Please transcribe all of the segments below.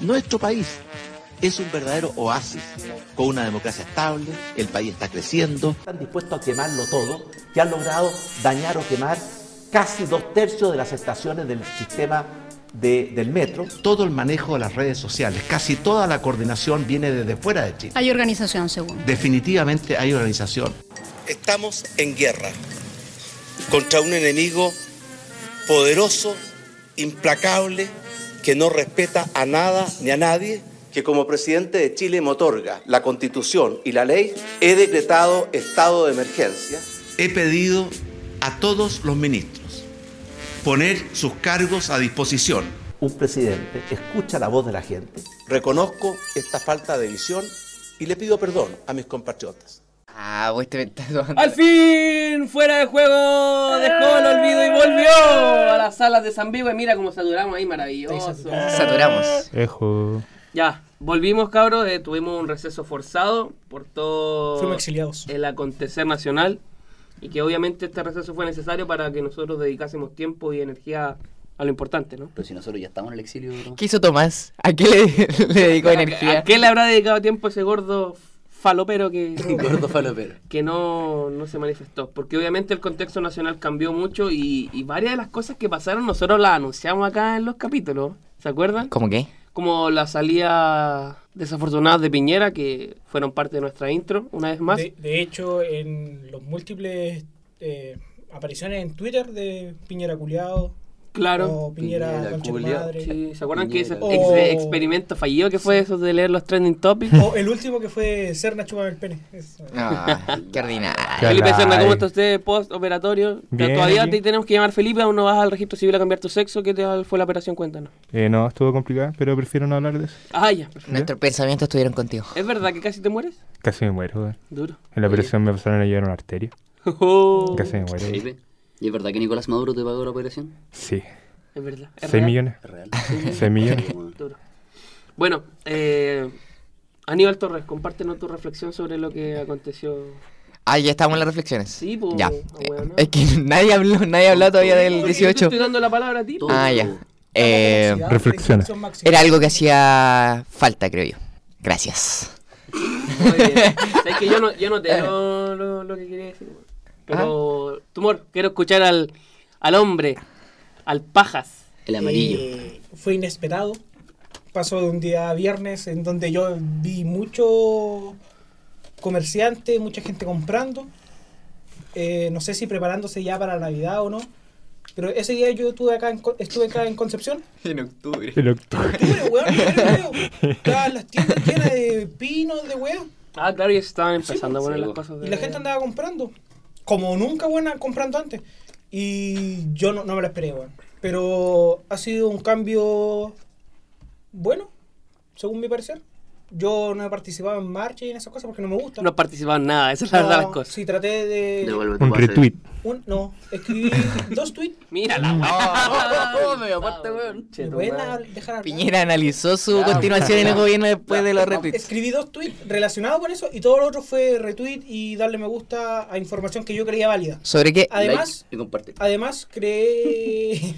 Nuestro país es un verdadero oasis, con una democracia estable, el país está creciendo. Están dispuestos a quemarlo todo, que han logrado dañar o quemar casi dos tercios de las estaciones del sistema de- del metro. Todo el manejo de las redes sociales, casi toda la coordinación viene desde fuera de Chile. Hay organización, según. Definitivamente hay organización. Estamos en guerra contra un enemigo poderoso, implacable, que no respeta a nada ni a nadie, que como presidente de Chile me otorga la constitución y la ley, he decretado estado de emergencia. He pedido a todos los ministros poner sus cargos a disposición. Un presidente escucha la voz de la gente. Reconozco esta falta de visión y le pido perdón a mis compatriotas. Ah, vos te me estás tomando- Al fin, fuera de juego, dejó el olvido y volvió a las salas de San Vivo. Y mira cómo saturamos ahí, maravilloso. Saturamos. Ejo. Ya, volvimos, cabros. eh, tuvimos un receso forzado por todo Fuimos exiliados. el acontecer nacional. Y que obviamente este receso fue necesario para que nosotros dedicásemos tiempo y energía a lo importante, ¿no? Pero si nosotros ya estamos en el exilio. bro. ¿Qué hizo Tomás? ¿A qué le, le dedicó ¿A, energía? a qué le habrá dedicado tiempo ese gordo falopero que, Gordo falopero. que no, no se manifestó. Porque obviamente el contexto nacional cambió mucho y, y varias de las cosas que pasaron nosotros las anunciamos acá en los capítulos. ¿Se acuerdan? ¿Cómo qué? Como la salida desafortunada de Piñera, que fueron parte de nuestra intro, una vez más. De, de hecho, en los múltiples eh, apariciones en Twitter de Piñera Culeado Claro. o Piñera, Piñera madre, Sí, ¿Se acuerdan que ese ex- experimento fallido que fue eso de leer los trending topics? O el último que fue Serna Chupame el pene. Eso. Ah, qué ordinario. Felipe Serna, ¿cómo está usted post operatorio? Bien, Todavía te tenemos que llamar Felipe, aún no vas al registro civil a cambiar tu sexo. ¿Qué tal fue la operación? Cuéntanos. Eh, no, estuvo complicado, pero prefiero no hablar de eso. Ah, ya. perfecto. Nuestros pensamientos estuvieron contigo. ¿Es verdad que casi te mueres? Casi me muero, weón. Duro. En la operación me pasaron a llevar una arteria. Oh, Casi me muero. ¿Y es verdad que Nicolás Maduro te pagó la operación? Sí. es verdad. ¿Es 6 real? millones. Es real. 6 millones. Bueno, Duro. Bueno, eh, Aníbal Torres, compártenos tu reflexión sobre lo que aconteció. Ah, ya estamos en las reflexiones. Sí, pues. Ya. bueno. Es que nadie habló, nadie ha hablado todavía del Porque yo te 18. estoy dando la palabra a ti. Ah, ya. Eh, máxima. era algo que hacía falta, creo yo. Gracias. Muy bien. Sabes que yo no, yo no te lo, lo, lo que quería decir. Pero, Tumor, quiero escuchar al, al hombre, al pajas. El amarillo. Eh, fue inesperado. Pasó de un día a viernes en donde yo vi mucho comerciante, mucha gente comprando. Eh, no sé si preparándose ya para Navidad o no. Pero ese día yo estuve acá en, estuve acá en Concepción. En octubre. El octubre. Weón, en. Estaban las tiendas llenas de pinos, de weón. Ah, claro, ya estaban empezando a pues, poner sí, las pues. cosas. De... Y la gente andaba comprando. Como nunca, buena comprando antes. Y yo no, no me lo esperé, weón. Pero ha sido un cambio bueno, según mi parecer. Yo no he participado en marcha y en esas cosas porque no me gusta. No participaban en nada, esa es la verdad de las cosas. Sí, traté de... Un retweet. un- no, escribí dos tweets. Mira la Oh, me aparte, weón. Piñera analizó su continuación en el gobierno después de los retweets. Escribí dos tweets relacionados con eso y todo lo otro fue retweet y darle me gusta a información que yo creía válida. ¿Sobre qué? Además, Like y comparte. además creé...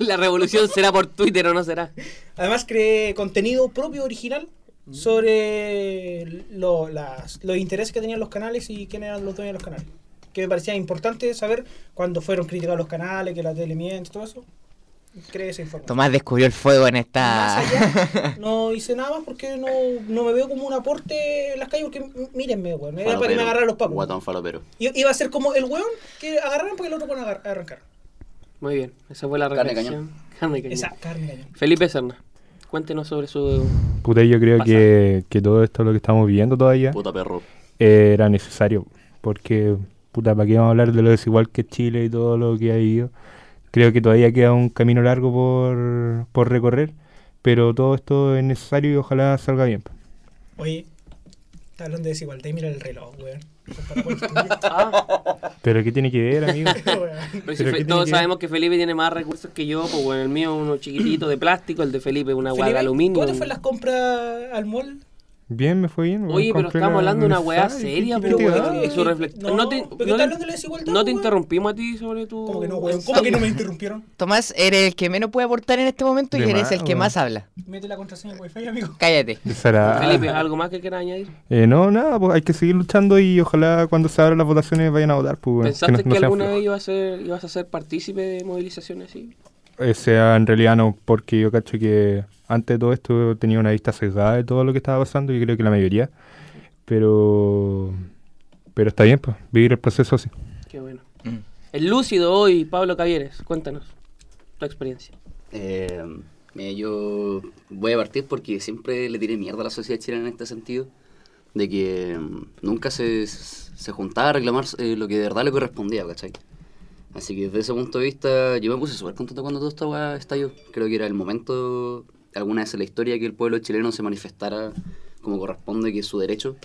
La revolución será por Twitter o no será. Además creé contenido propio, original, sobre lo- las- los intereses que tenían los canales y quién eran los dueños de los canales. Que me parecía importante saber cuando fueron criticados los canales, que la tele miente, todo eso. Creé esa información. Tomás descubrió el fuego en esta... allá, no hice nada más porque no, no me veo como un aporte en las calles porque mírenme, weón. Era para que me agarraran los papos. Guatón falopero. Iba a ser como el weón que agarraran porque el otro pueden agar- arrancar. Muy bien, esa fue la Carne reflexión. Carne cañón. Esa carne cañón. Felipe Serna, cuéntenos sobre su... Puta, yo creo que, que todo esto lo que estamos viviendo todavía Puta perro. eh, era necesario. Porque, puta, ¿para qué vamos a hablar de lo desigual que es Chile y todo lo que ha vivido? Creo que todavía queda un camino largo por, por recorrer. Pero todo esto es necesario y ojalá salga bien. Oye, está hablando de desigualdad y mira el reloj, weón. Ah, Pero ¿qué tiene que ver, amigo? Pero si Pero Fe- ¿qué tiene todos que- sabemos que Felipe tiene más recursos que yo, pues bueno, el mío es uno chiquitito de plástico, el de Felipe una Felipe, guada de aluminio. ¿Cómo te fue las compras al mall? Bien, me fue bien. Oye, pero estamos la hablando de una weá seria, ¿qué- pero y su reflexión. No, No te, no ¿qué te- weón? interrumpimos a ti sobre tu. ¿Cómo que no, weón? ¿Cómo que no me interrumpieron? Tomás, eres el que menos puede aportar en este momento y eres más, el que weón. más habla. Mete la contraseña de Wi-Fi, amigo. Cállate. Felipe, ¿algo más que quieras añadir? Eh, no, nada, pues hay que seguir luchando y ojalá cuando se abran las votaciones vayan a votar. Pues, ¿Pensaste no- que, alguna vez ibas a, ser, ibas a ser partícipe de movilizaciones así? Eh, sea, en realidad no, porque yo cacho que antes de todo esto tenía una vista sesgada de todo lo que estaba pasando y creo que la mayoría. Pero pero está bien, pues, vivir el proceso así. Qué bueno. Mm. El lúcido hoy, Pablo Cavieres, cuéntanos tu experiencia. Eh, mira, yo voy a partir porque siempre le tiré mierda a la sociedad chilena en este sentido, de que mm, nunca se, se juntaba a reclamar eh, lo que de verdad le correspondía, ¿cachai? Así que desde ese punto de vista yo me puse súper contento cuando todo esta weá estalló. Creo que era el momento, alguna vez en la historia, que el pueblo chileno se manifestara como corresponde, que es su derecho.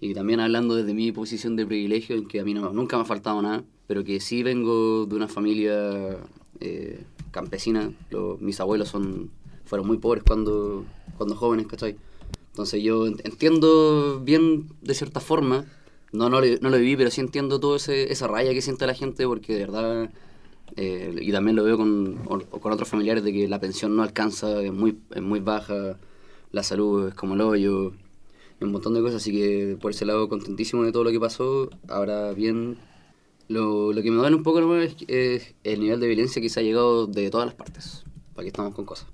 Y también hablando desde mi posición de privilegio, en que a mí no, nunca me ha faltado nada, pero que sí vengo de una familia eh, campesina. Lo- mis abuelos son fueron muy pobres cuando, cuando jóvenes, ¿cachai? Entonces yo ent- entiendo bien, de cierta forma, no, no, lo, no lo viví, pero sí entiendo toda esa raya que siente la gente, porque de verdad, eh, y también lo veo con, con otros familiares, de que la pensión no alcanza, es muy, es muy baja, la salud es como el hoyo, un montón de cosas, así que por ese lado contentísimo de todo lo que pasó. Ahora bien, lo, lo que me duele un poco es, es el nivel de violencia que se ha llegado de todas las partes, para que estamos con cosas.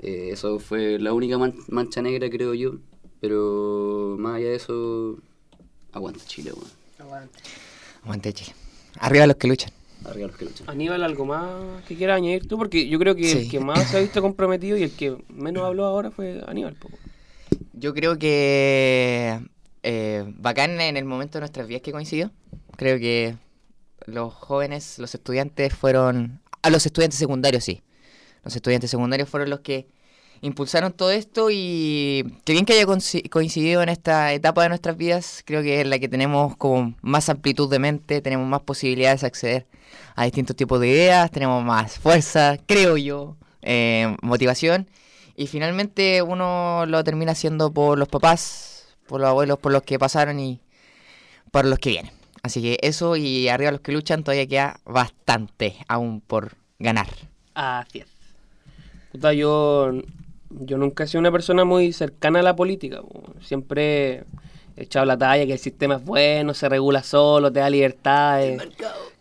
Eh, eso fue la única man- mancha negra, creo yo, pero más allá de eso, aguanta Chile, weón. Aguante Chile. Arriba los que luchan. Arriba los que luchan. Aníbal, ¿algo más que quieras añadir tú? Porque yo creo que el que más se ha visto comprometido y el que menos habló ahora fue Aníbal. po. Yo creo que eh, bacán en el momento de nuestras vidas que coincidió. Creo que los jóvenes, los estudiantes fueron... A los estudiantes secundarios, sí. Los estudiantes secundarios fueron los que impulsaron todo esto y qué bien que haya coinci- coincidido en esta etapa de nuestras vidas. Creo que es la que tenemos como más amplitud de mente, tenemos más posibilidades de acceder a distintos tipos de ideas, tenemos más fuerza, creo yo, eh, motivación. Y finalmente uno lo termina haciendo por los papás, por los abuelos, por los que pasaron y por los que vienen. Así que eso y arriba los que luchan todavía queda bastante aún por ganar. Así es. Puta, yo, yo nunca he sido una persona muy cercana a la política. po. Siempre he echado la talla que el sistema es bueno, se regula solo, te da libertades.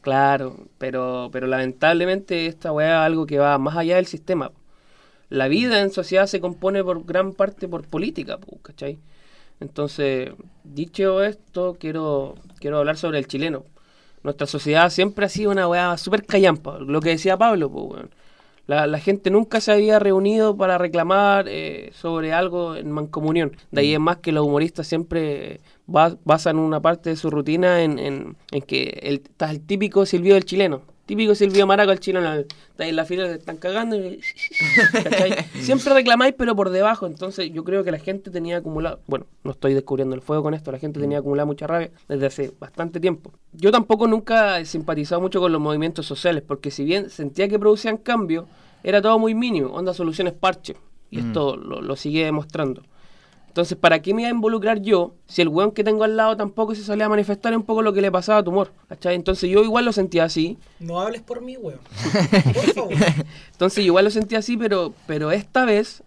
Claro, pero, pero lamentablemente esta weá es algo que va más allá del sistema. La vida en sociedad se compone por gran parte por política, po, ¿cachai? Entonces, dicho esto, quiero, quiero hablar sobre el chileno. Nuestra sociedad siempre ha sido una weá súper callampa, lo que decía Pablo, pues, weón. La, la gente nunca se había reunido para reclamar eh, sobre algo en mancomunión. De ahí es más que los humoristas siempre ba- basan una parte de su rutina en, en- en que el, el típico silbido del chileno. Típico silbido maraco chileno. el- Está ahí en la fila, se están cagando. y- siempre reclamáis, pero por debajo. Entonces yo creo que la gente tenía acumulado... Bueno, no estoy descubriendo el fuego con esto. La gente tenía acumulada mucha rabia desde hace bastante tiempo. Yo tampoco nunca he simpatizado mucho con los movimientos sociales, porque si bien sentía que producían cambio, era todo muy mínimo, onda soluciones parche. Y esto lo, lo sigue demostrando. Entonces, ¿para qué me iba a involucrar yo si el weón que tengo al lado tampoco se salía a manifestar un poco lo que le pasaba a Tumor? ¿Cachai? Entonces yo igual lo sentía así. No hables por mí, weón. Por favor. Entonces yo igual lo sentía así, pero, pero esta vez,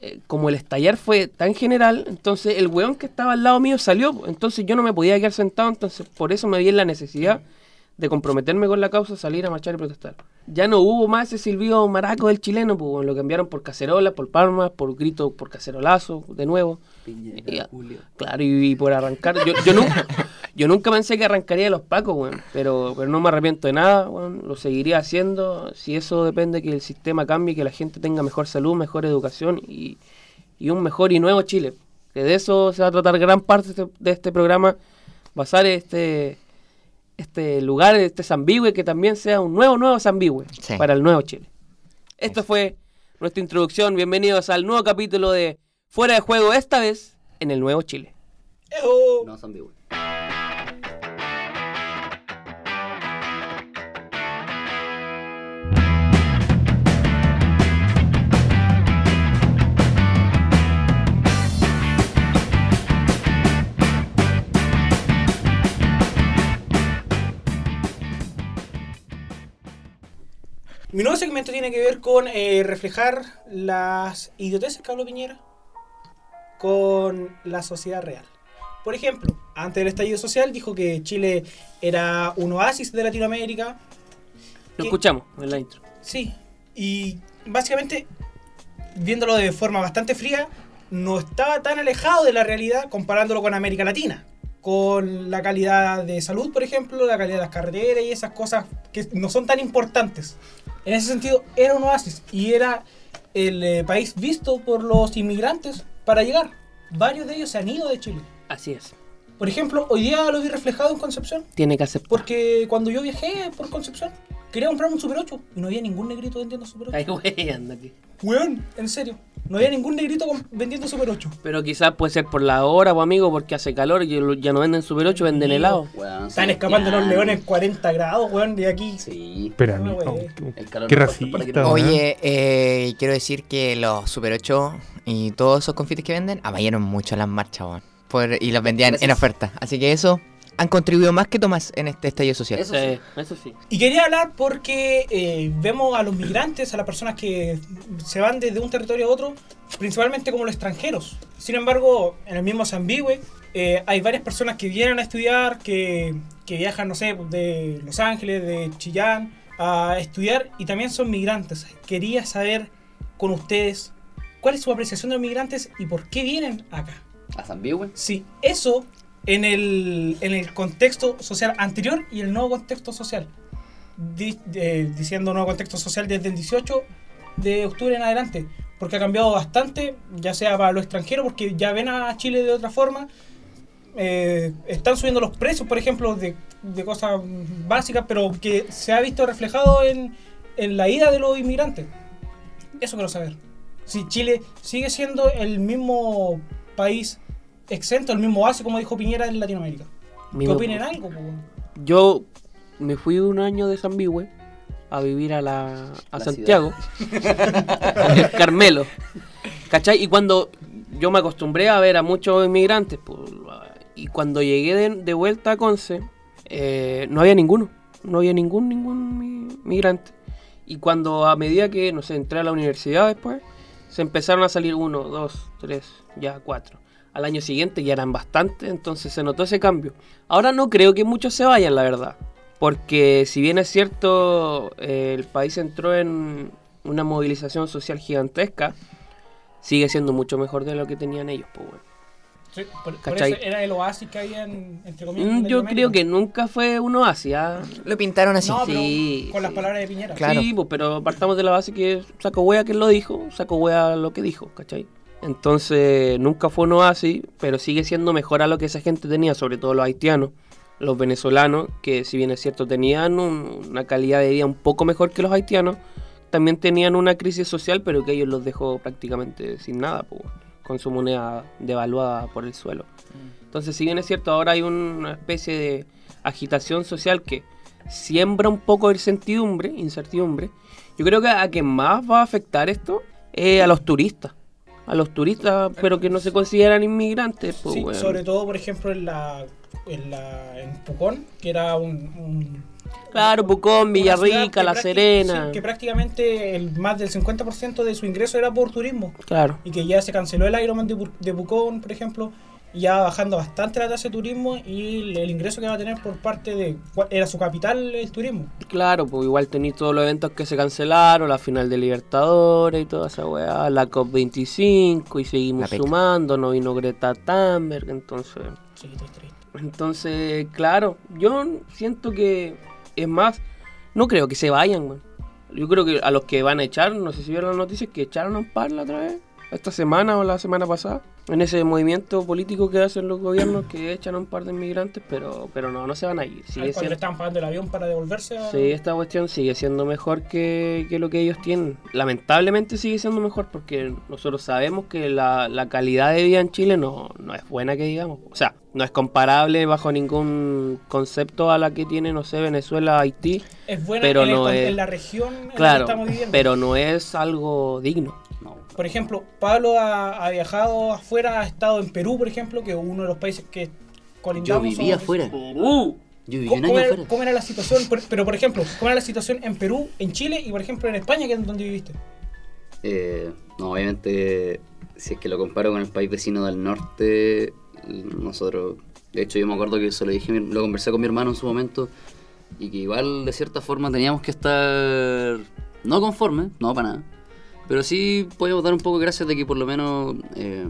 eh, como el estallar fue tan general, entonces el weón que estaba al lado mío salió. Entonces yo no me podía quedar sentado, entonces por eso me vi en la necesidad de comprometerme con la causa, salir a marchar y protestar. Ya no hubo más ese silbido maraco del chileno, pues bueno, lo cambiaron por cacerolas, por palmas, por grito, por cacerolazo, de nuevo. Y- claro, y, y por arrancar. Yo, yo, nunca, yo nunca pensé que arrancaría de los pacos, weón, pero, pero no me arrepiento de nada, weón, lo seguiría haciendo si eso depende que el sistema cambie, que la gente tenga mejor salud, mejor educación y, y un mejor y nuevo Chile. Que de eso se va a tratar gran parte de este, de este programa, basar este este lugar, este Zambihue, que también sea un nuevo, nuevo Zambihue Sí. para el nuevo Chile. Esto fue nuestra introducción. Bienvenidos al nuevo capítulo de Fuera de Juego, esta vez en el nuevo Chile. Ejo. No, Mi nuevo segmento tiene que ver con eh, reflejar las idioteces que habló Piñera con la sociedad real. Por ejemplo, antes del estallido social dijo que Chile era un oasis de Latinoamérica. Lo que- escuchamos en la intro. Sí, y básicamente, viéndolo de forma bastante fría, no estaba tan alejado de la realidad comparándolo con América Latina. Con la calidad de salud, por ejemplo, la calidad de las carreteras y esas cosas que no son tan importantes. En ese sentido, era un oasis y era el eh, país visto por los inmigrantes para llegar. Varios de ellos se han ido de Chile. Así es. Por ejemplo, hoy día lo vi reflejado en Concepción. Tiene que aceptar. Porque cuando yo viajé por Concepción, quería comprar un Super 8 y no había ningún negrito vendiendo Super 8. Ay, güey, ándate. Weón, en serio. No había ningún negrito vendiendo Super 8. Pero quizás puede ser por la hora, pues, amigo, porque hace calor y ya no venden Super 8, venden Sí, helado. Weón, Están sí, escapando ya. los leones 40 grados, weón, de aquí. Sí. Espera, No, no, güey. El calor qué no falta para que racista. Oye, eh, quiero decir que los Super 8 y todos esos confites que venden apañaron mucho las marchas, weón. Por- y los vendían en oferta. Así que eso han contribuido más que Tomás en este estallido social. Eso Sí, eso sí. Y quería hablar porque eh, vemos a los migrantes, a las personas que se van desde un territorio a otro, principalmente como los extranjeros. Sin embargo, en el mismo Zambihue eh, hay varias personas que vienen a estudiar, que, que viajan, no sé, de Los Ángeles, de Chillán, a estudiar y también son migrantes. Quería saber con ustedes cuál es su apreciación de los migrantes y por qué vienen acá. A Zambihue. Sí, eso en el, en el contexto social anterior y el nuevo contexto social. Eh, diciendo nuevo contexto social desde el 18 de octubre en adelante. Porque ha cambiado bastante, ya sea para los extranjeros, porque ya ven a Chile de otra forma. Eh, están subiendo los precios, por ejemplo, de, de cosas básicas, pero que se ha visto reflejado en, en la ida de los inmigrantes. Eso quiero saber. Si Chile sigue siendo el mismo país exento, el mismo base, como dijo Piñera en Latinoamérica. ¿Qué opinen algo? po? Yo me fui un año de San Bihue a vivir a la a La Santiago, el Carmelo. ¿Cachai? Y cuando yo me acostumbré a ver a muchos inmigrantes, pues, y cuando llegué de, de vuelta a Conce, eh, no había ninguno, no había ningún, ningún mi- migrante. Y cuando a medida que, no sé, entré a la universidad después, se empezaron a salir uno, dos, tres, ya cuatro. Al año siguiente ya eran bastantes, entonces se notó ese cambio. Ahora no creo que muchos se vayan, la verdad. Porque si bien es cierto, eh, el país entró en una movilización social gigantesca, sigue siendo mucho mejor de lo que tenían ellos, pues bueno. Sí, por, eso era el oasis que había en, entre comillas. Mm, Yo creo que nunca fue un oasis, ¿ah? Lo pintaron así. No, pero Sí, con las palabras de Piñera. Claro. Sí, pues, pero partamos de la base que saco wea que lo dijo, saco wea lo que dijo, ¿cachai? Entonces, nunca fue un oasis, pero sigue siendo mejor a lo que esa gente tenía, sobre todo los haitianos, los venezolanos, que si bien es cierto tenían un- una calidad de vida un poco mejor que los haitianos, también tenían una crisis social, pero que ellos los dejó prácticamente sin nada, pues, con su moneda devaluada por el suelo. Entonces, si bien es cierto, ahora hay una especie de agitación social que siembra un poco de incertidumbre, incertidumbre. Yo creo que a quien más va a afectar esto es a los turistas. A los turistas, pero que no se consideran inmigrantes. Pues, Sí, sobre todo, por ejemplo, en la en, la, en Pucón, que era un... un- Claro, Pucón, Villarrica, La Serena. sí, que prácticamente el más del 50% de su ingreso era por turismo. Claro. Y que ya se canceló el Ironman de, de Pucón, por ejemplo, ya bajando bastante la tasa de turismo y el, el ingreso que va a tener por parte de... cuál- Era su capital el turismo. Claro, pues igual tenéis todos los eventos que se cancelaron, la final de Libertadores y toda esa weá, la COP25 y seguimos sumando, no vino Greta Thunberg, entonces... Sí, estoy triste. Entonces, claro, yo siento que es más, no creo que se vayan, weón. Yo creo que a los que van a echar, no sé si vieron las noticias que echaron a un par la otra vez, esta semana o la semana pasada, en ese movimiento político que hacen los gobiernos que echan a un par de inmigrantes, pero pero no, no se van a ir. Sigue le estaban pagando el avión para devolverse a... sí, esta cuestión sigue siendo mejor que, que lo que ellos tienen. Lamentablemente sigue siendo mejor porque nosotros sabemos que la, la calidad de vida en Chile no, no es buena que digamos. O sea, no es comparable bajo ningún concepto a la que tiene, no sé, Venezuela, Haití. Es buena pero en, el no con- es- en la región en Claro, la que estamos viviendo. pero no es algo digno. No. Por ejemplo, Pablo ha, ha viajado afuera, ha estado en Perú, por ejemplo, que es uno de los países que Yo colindamos. vivía somos- afuera. Perú. Yo viví ¿Cómo, un año era, afuera. cómo era la situación? Por- pero, por ejemplo, ¿cómo era la situación en Perú, en Chile y, por ejemplo, en España, que es donde viviste? Eh, no, obviamente, si es que lo comparo con el país vecino del norte, nosotros, de hecho yo me acuerdo que se lo dije, lo conversé con mi hermano en su momento, y que igual de cierta forma teníamos que estar, no conformes, no para nada, pero sí podemos dar un poco de gracias de que por lo menos, eh,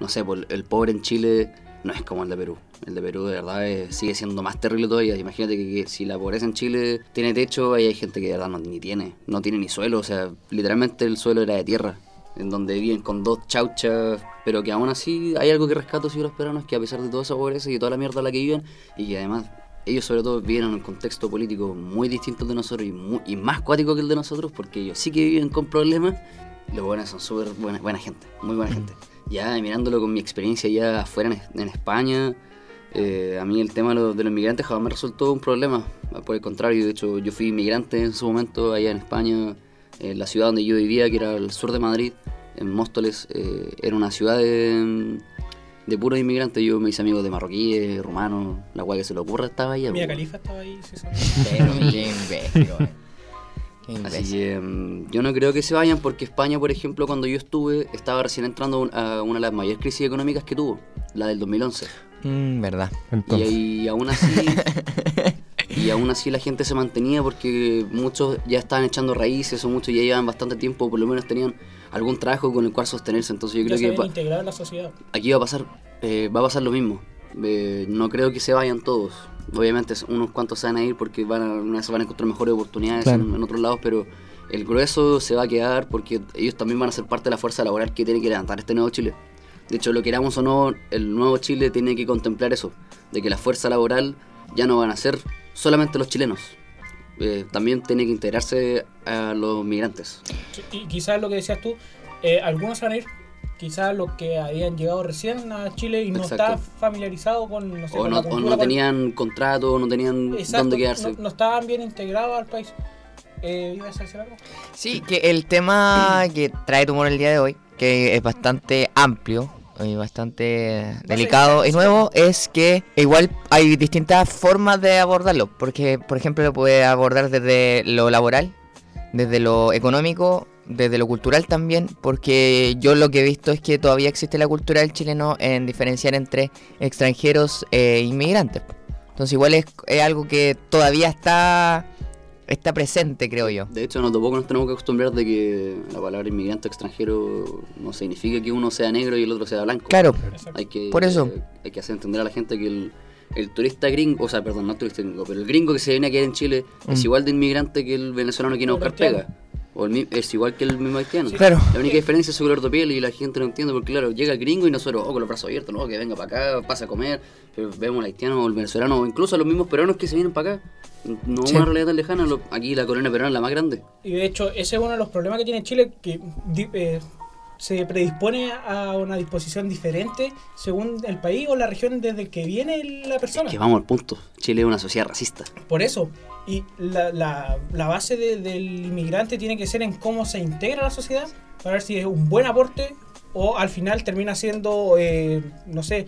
no sé, por el pobre en Chile no es como el de Perú. El de Perú de verdad es- sigue siendo más terrible todavía. Imagínate que, que si la pobreza en Chile tiene techo, ahí hay gente que de verdad no, ni tiene. No tiene ni suelo, o sea, literalmente el suelo era de tierra. En donde viven con dos chauchas, pero que aún así hay algo que rescato si los peruanos, que a pesar de toda esa pobreza y toda la mierda en la que viven, y que además ellos sobre todo viven en un contexto político muy distinto al de nosotros y, mu- y más cuático que el de nosotros, porque ellos sí que viven con problemas, los buenos son súper buena, buena gente, muy buena gente. Ya mirándolo con mi experiencia ya afuera en, en España, eh, a mí el tema de los, de los inmigrantes jamás me resultó un problema. Por el contrario, de hecho yo fui inmigrante en su momento allá en España, en la ciudad donde yo vivía, que era el sur de Madrid, en Móstoles, eh, era una ciudad de, de puros inmigrantes. Yo me hice amigos de marroquíes, rumanos, la cual que se le ocurra estaba. Mia po. Califa estaba ahí, sí, sí. Pero qué imbécil. Qué Así imbécil. que mm, yo no creo que se vayan porque España, por ejemplo, cuando yo estuve, estaba recién entrando a un- a una de las mayores crisis económicas que tuvo, la del 2011. Mm, verdad. Y, ahí, aún así y aún así la gente se mantenía porque muchos ya estaban echando raíces o muchos ya llevaban bastante tiempo, por lo menos tenían algún trabajo con el cual sostenerse. Entonces yo creo se que integrado en la sociedad. aquí va a pasar eh, va a pasar lo mismo. Eh, no creo que se vayan todos. Obviamente unos cuantos se van a ir porque van a, una vez van a encontrar mejores oportunidades Claro. en, en otros lados, pero el grueso se va a quedar porque ellos también van a ser parte de la fuerza laboral que tiene que levantar este nuevo Chile. De hecho, lo queramos o no, el nuevo Chile tiene que contemplar eso, de que la fuerza laboral ya no van a ser solamente los chilenos. Eh, también tiene que integrarse a los migrantes. Y quizás lo que decías tú, eh, algunos van a ir, quizás los que habían llegado recién a Chile y no estaban familiarizados con, no sé, O con no, la o no con- tenían contrato, no tenían Exacto, dónde quedarse. No, no estaban bien integrados al país. Eh, ¿Ibas a decir algo? Sí, que el tema que trae tu humor el día de hoy, que es bastante amplio bastante delicado y nuevo, es que igual hay distintas formas de abordarlo. Porque, por ejemplo, lo puede abordar desde lo laboral, desde lo económico, desde lo cultural también. Porque yo lo que he visto es que todavía existe la cultura del chileno en diferenciar entre extranjeros e inmigrantes. Entonces, igual es, es algo que todavía está, está presente, creo yo. De hecho, nos tampoco nos tenemos que acostumbrar de que la palabra inmigrante extranjero no significa que uno sea negro y el otro sea blanco. Claro, Hay que, Por eso. eh, hay que hacer entender a la gente que el, el turista gringo, o sea, perdón, no turista gringo, pero el gringo que se viene a quedar en Chile es Mm. igual de inmigrante que el venezolano que viene a O el buscar pega. O el, es igual que el mismo haitiano. Claro. La única diferencia es su color de piel y la gente no entiende porque, claro, llega el gringo y nosotros, oh, con los brazos abiertos, no, que venga para acá, pasa a comer. Pero vemos al haitiano o el venezolano o incluso a los mismos peruanos que se vienen para acá. No Sí. una realidad tan lejana, lo- aquí la colonia peruana es la más grande. Y de hecho, ese es uno de los problemas que tiene Chile, que eh, se predispone a una disposición diferente según el país o la región desde que viene la persona. Que vamos al punto. Chile es una sociedad racista. Por eso. Y la, la- la base de- del inmigrante tiene que ser en cómo se integra a la sociedad, para ver si es un buen aporte o al final termina siendo, eh, no sé,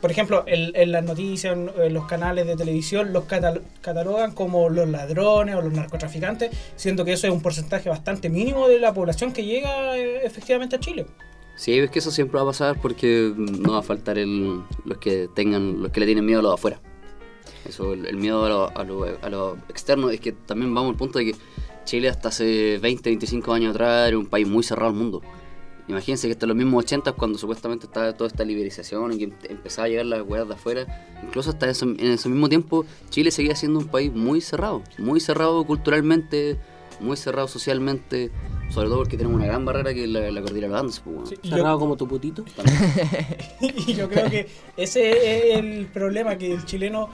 por ejemplo, en, las noticias, en, los canales de televisión, los catal- catalogan como los ladrones o los narcotraficantes, siendo que eso es un porcentaje bastante mínimo de la población que llega eh, efectivamente a Chile. Sí, es que eso siempre va a pasar porque no va a faltar el, los que tengan, los que le tienen miedo a lo de afuera. Eso, el, el miedo a lo, a, lo, a lo externo, es que también vamos al punto de que Chile hasta hace 20, 25 años atrás era un país muy cerrado al mundo. Imagínense que hasta los mismos 80 cuando supuestamente estaba toda esta liberalización y que em- empezaba a llegar las weas de afuera, incluso hasta en ese mismo tiempo Chile seguía siendo un país muy cerrado, muy cerrado culturalmente, muy cerrado socialmente, sobre todo porque tenemos una gran barrera que es la, la cordillera de los Andes. pues. Sí, Cerrado yo, como tu putito. y yo creo que ese es el problema, que el chileno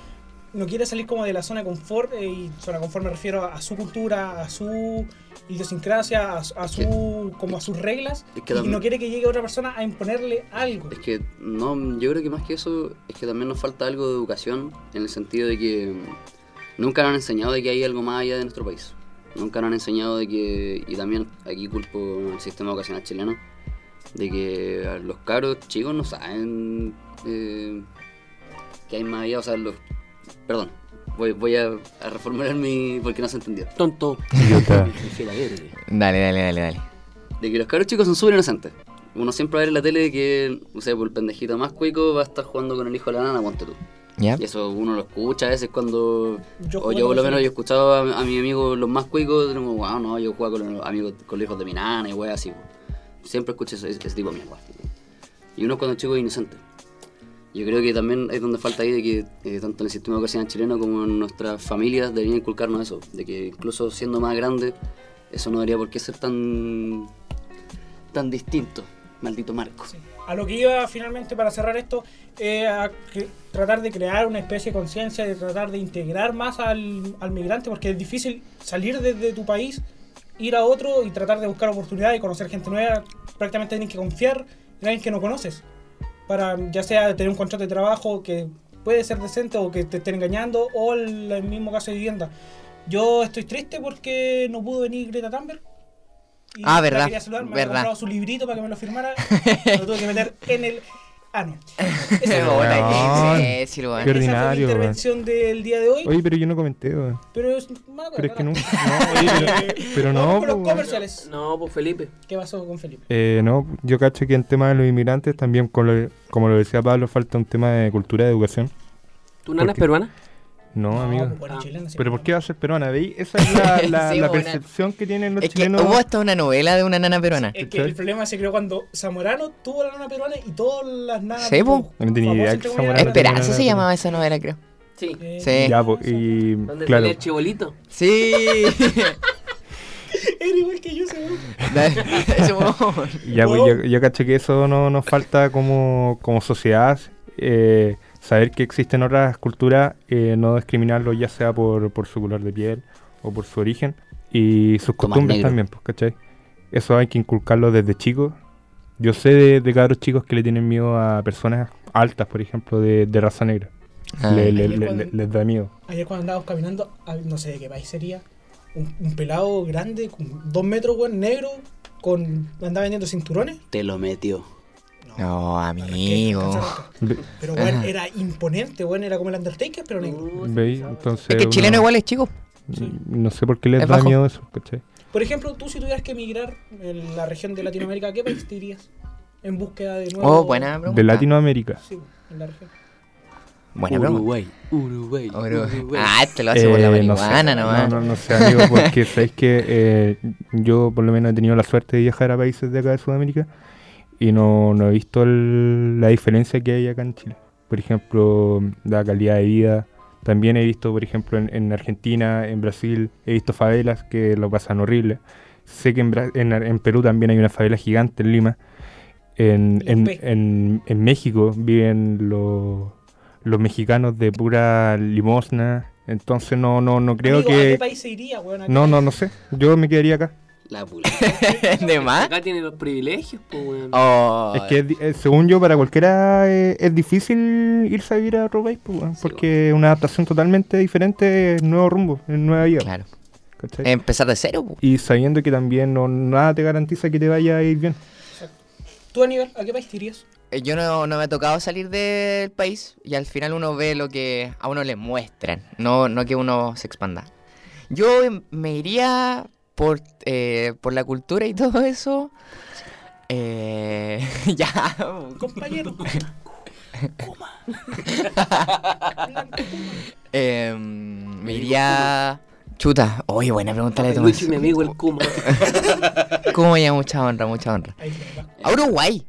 no quiere salir como de la zona de confort, eh, y zona de confort me refiero a, su cultura, a su idiosincrasia, a, a su como a sus reglas, Es que y también- no quiere que llegue otra persona a imponerle algo. Es que no, yo creo que más que eso es que también nos falta algo de educación en el sentido de que nunca nos han enseñado de que hay algo más allá de nuestro país. Nunca nos han enseñado de que, y también aquí culpo el sistema educacional chileno, de que los caros chicos no saben eh, que hay más allá, o sea, los, Perdón, voy, voy a, a reformular mi... porque no se entendió. Tonto. Dale, dale, dale, dale. De que los cabros chicos son súper inocentes. Uno siempre va a ver en la tele que, no sé, por el pendejito más cuico va a estar jugando con el hijo de la nana, ponte tú. ¿Ya? Y eso uno lo escucha a veces cuando... Yo o yo por lo menos yo escuchado a, a mis amigos los más cuicos, tenemos, wow, no, yo juego con los amigos, con los hijos de mi nana y weas así. po". Siempre escucho ese, ese tipo de mierda. Y uno cuando chico es inocente. Yo creo que también es donde falta ahí de que eh, tanto en el sistema educacional chileno como en nuestras familias deberían inculcarnos eso, de que incluso siendo más grande, eso no debería por qué ser tan tan distinto, maldito Marco. A lo que iba finalmente para cerrar esto, eh, a tratar de crear una especie de conciencia, de tratar de integrar más al, al migrante, porque es difícil salir desde tu país, ir a otro y tratar de buscar oportunidades y conocer gente nueva. Prácticamente tienes que confiar en alguien que no conoces, para ya sea tener un contrato de trabajo que puede ser decente o que te estén engañando, o el, el mismo caso de vivienda. Yo estoy triste porque no pudo venir Greta Thunberg. Y Ah, verdad, quería saludar, me verdad. su librito para que me lo firmara. lo tuve que meter en el. Ah, no. Fue mi ordinario, weón. intervención del día de hoy. Oye, pero yo no comenté, weón. Pero es. mala Pero es que nunca. No, oye, pero, pero no, con los weón. comerciales. No, pues Felipe. ¿Qué pasó con Felipe? Eh, no, yo cacho que en tema de los inmigrantes también, con lo- como lo decía Pablo, falta un tema de cultura de educación. ¿Tu nana es peruana? No, amigo. pues, bueno, chilena, sí. Pero ¿por qué va a ser peruana? ¿Veis? Esa es la, la, Sí, la buena. percepción que tienen los Es que chilenos. hubo hasta una novela de una nana peruana. Es que el problema se creó cuando Zamorano tuvo la nana peruana y todas las nanas. Sí. No tenía idea que Zamorano Esperanza se llamaba esa novela, creo. Sí. Sí. Ya, po, y ¿Dónde claro. el chibolito? Sí. Era igual que yo, seguro. Ya, pues yo, yo caché que eso no nos falta como, como sociedad, eh, saber que existen otras culturas, eh, no discriminarlos ya sea por, por su color de piel o por su origen y sus Tomás costumbres negro. también, pues, ¿cachai? Eso hay que inculcarlo desde chicos. Yo sé de, de cabros chicos que le tienen miedo a personas altas, por ejemplo, de, de raza negra. Ah. Le- le- Ayer le- cuando- le- les da miedo. Ayer cuando andábamos caminando, a- no sé de qué país sería, un, un pelado grande, con dos metros, weón, negro, con andaba vendiendo cinturones. Te lo metió. No, amigo. Pero Ajá. era imponente, weón, era como el Undertaker, pero negro. ¿Veis? Entonces, Es que el chileno igual es chico. No sé por qué les Es da bajo. miedo eso, ¿cachai? Por ejemplo, tú si tuvieras que emigrar en la región de Latinoamérica, ¿a qué país te irías? En búsqueda de nuevo. Oh, buena pregunta. De Latinoamérica. Sí, en la región. Buena. Uruguay, Uruguay, Uruguay. Ah, este lo hace por la Eh, no sé, marihuana nomás. No, no, no sé, amigo, porque sabéis que eh, yo por lo menos he tenido la suerte de viajar a países de acá de Sudamérica y no, no he visto el- la diferencia que hay acá en Chile. Por ejemplo, la calidad de vida. También he visto, por ejemplo, en, en Argentina, en Brasil, he visto favelas que lo pasan horrible. Sé que en, Bra- en, en Perú también hay una favela gigante en Lima. En, en, México viven los, los mexicanos de pura limosna. Entonces no, no, no creo Amigo, ¿A que... qué país se iría, No, no, no sé. Yo me quedaría acá. La pula. ¿De más? Acá tiene los privilegios, pues, weón. Oh, Es que, es di- eh, según yo, para cualquiera eh, es difícil irse a vivir a otro país, pues, Sí, porque es una adaptación totalmente diferente, es nuevo rumbo, es nueva vida. claro. ¿cachai? Empezar de cero. pu. Y sabiendo que también no, nada te garantiza que te vaya a ir bien. ¿Tú, Aníbal, a qué país te irías? Eh, Yo no, no me ha tocado salir del país y al final uno ve lo que a uno le muestran, no, no que uno se expanda. Yo em, me iría por, eh, por la cultura y todo eso. Eh, ya. Compañero. Em, me iría. Chuta. Oye, buena pregunta le Papi Tomás. Mi amigo el Kuma. ¿Cómo ya? Mucha honra, mucha honra. A Uruguay.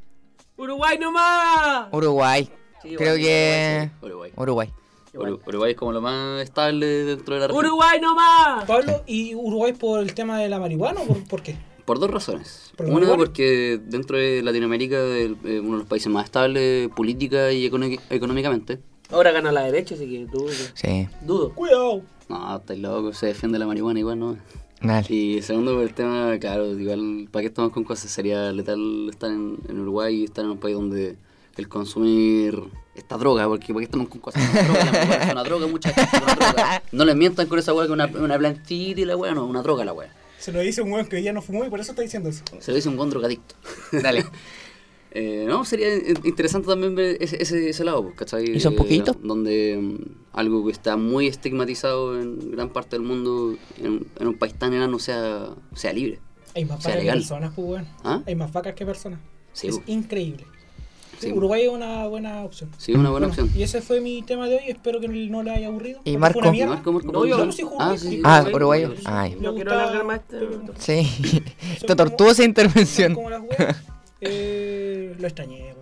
¡Uruguay nomás! Uruguay. Sí, Creo bueno, que. Uruguay. Uruguay. Uru- Uruguay es como lo más estable dentro de la región. ¡Uruguay nomás! Pablo, ¿y Uruguay por el tema de la marihuana o por, por qué? Por dos razones. ¿Por Una, marihuana? porque dentro de Latinoamérica es eh, uno de los países más estables política y económicamente. Ahora gana la derecha, así que dudo. Sí. Dudo. Cuidado. No, estáis loco, se defiende la marihuana igual, ¿no? Dale. Y segundo, por el tema, claro, igual, ¿para qué estamos con cosas? Sería letal estar en, en Uruguay y estar en un país donde el consumir esta droga, porque ¿para qué estamos con cosas? Una droga, una droga, muchachos, es una droga. No les mientan con esa weá que una, una plantita y la weá, no, una droga la weá. Se lo dice un weón que hoy ya no fumó y por eso está diciendo eso. Se lo dice un buen drogadicto. Dale. Eh, no, sería in- interesante también ver ese, ese, ese lado, pues, ¿cachai? ¿Y son Eh, poquitos? Donde mm, algo que está muy estigmatizado en gran parte del mundo, en, un- en un país tan enano, sea, sea libre. Hay más vacas que personas, pues, weón. ¿Ah? Hay más vacas que personas. Sí, es po. increíble. Sí, Sí, po. Uruguay es una buena opción. Sí, una buena Bueno, opción. Y ese fue mi tema de hoy. Espero que no le haya aburrido. ¿Y Marco? Marco, Marco, No, ¿puedo yo- hablar? sí jugué, Ah, sí. sí. Ah, Uruguay, uruguayo. Uruguay. Ay. No quiero alargar más este- Sí. Te tortuosa intervención. Como las. Eh, lo extrañé.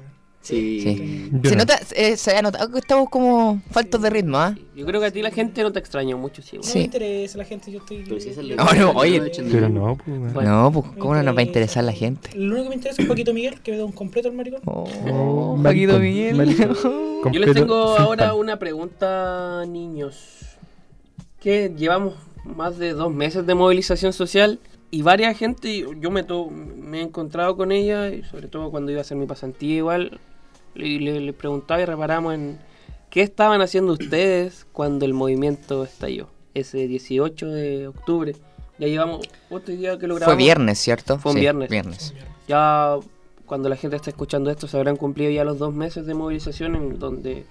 Sí. Sí. Se no. nota, eh, se ha notado que estamos como faltos de ritmo, ¿ah? Yo creo que a ti la gente no te extraña mucho, sí. No. Sí. me interesa la gente, yo estoy... Pero si es el no, oye. no de Pero no, pues. Bueno. No, pues, ¿cómo no nos va a interesar la gente? Lo único que me interesa es Paquito Miguel, que me da un completo al maricón. Oh, Oh, Paquito maricón, Miguel. maricón. Yo les tengo ahora una pregunta, niños. Que llevamos más de dos meses de movilización social y varias gente, yo me, to- me he encontrado con ella, y sobre todo cuando iba a hacer mi pasantía igual, le, le- le preguntaba y reparamos en qué estaban haciendo ustedes cuando el movimiento estalló, ese 18 de octubre. Ya llevamos otro día que lo Fue grabamos. viernes, ¿cierto? Fue un Sí, viernes. Viernes. Ya cuando la gente está escuchando esto se habrán cumplido ya los dos meses de movilización en donde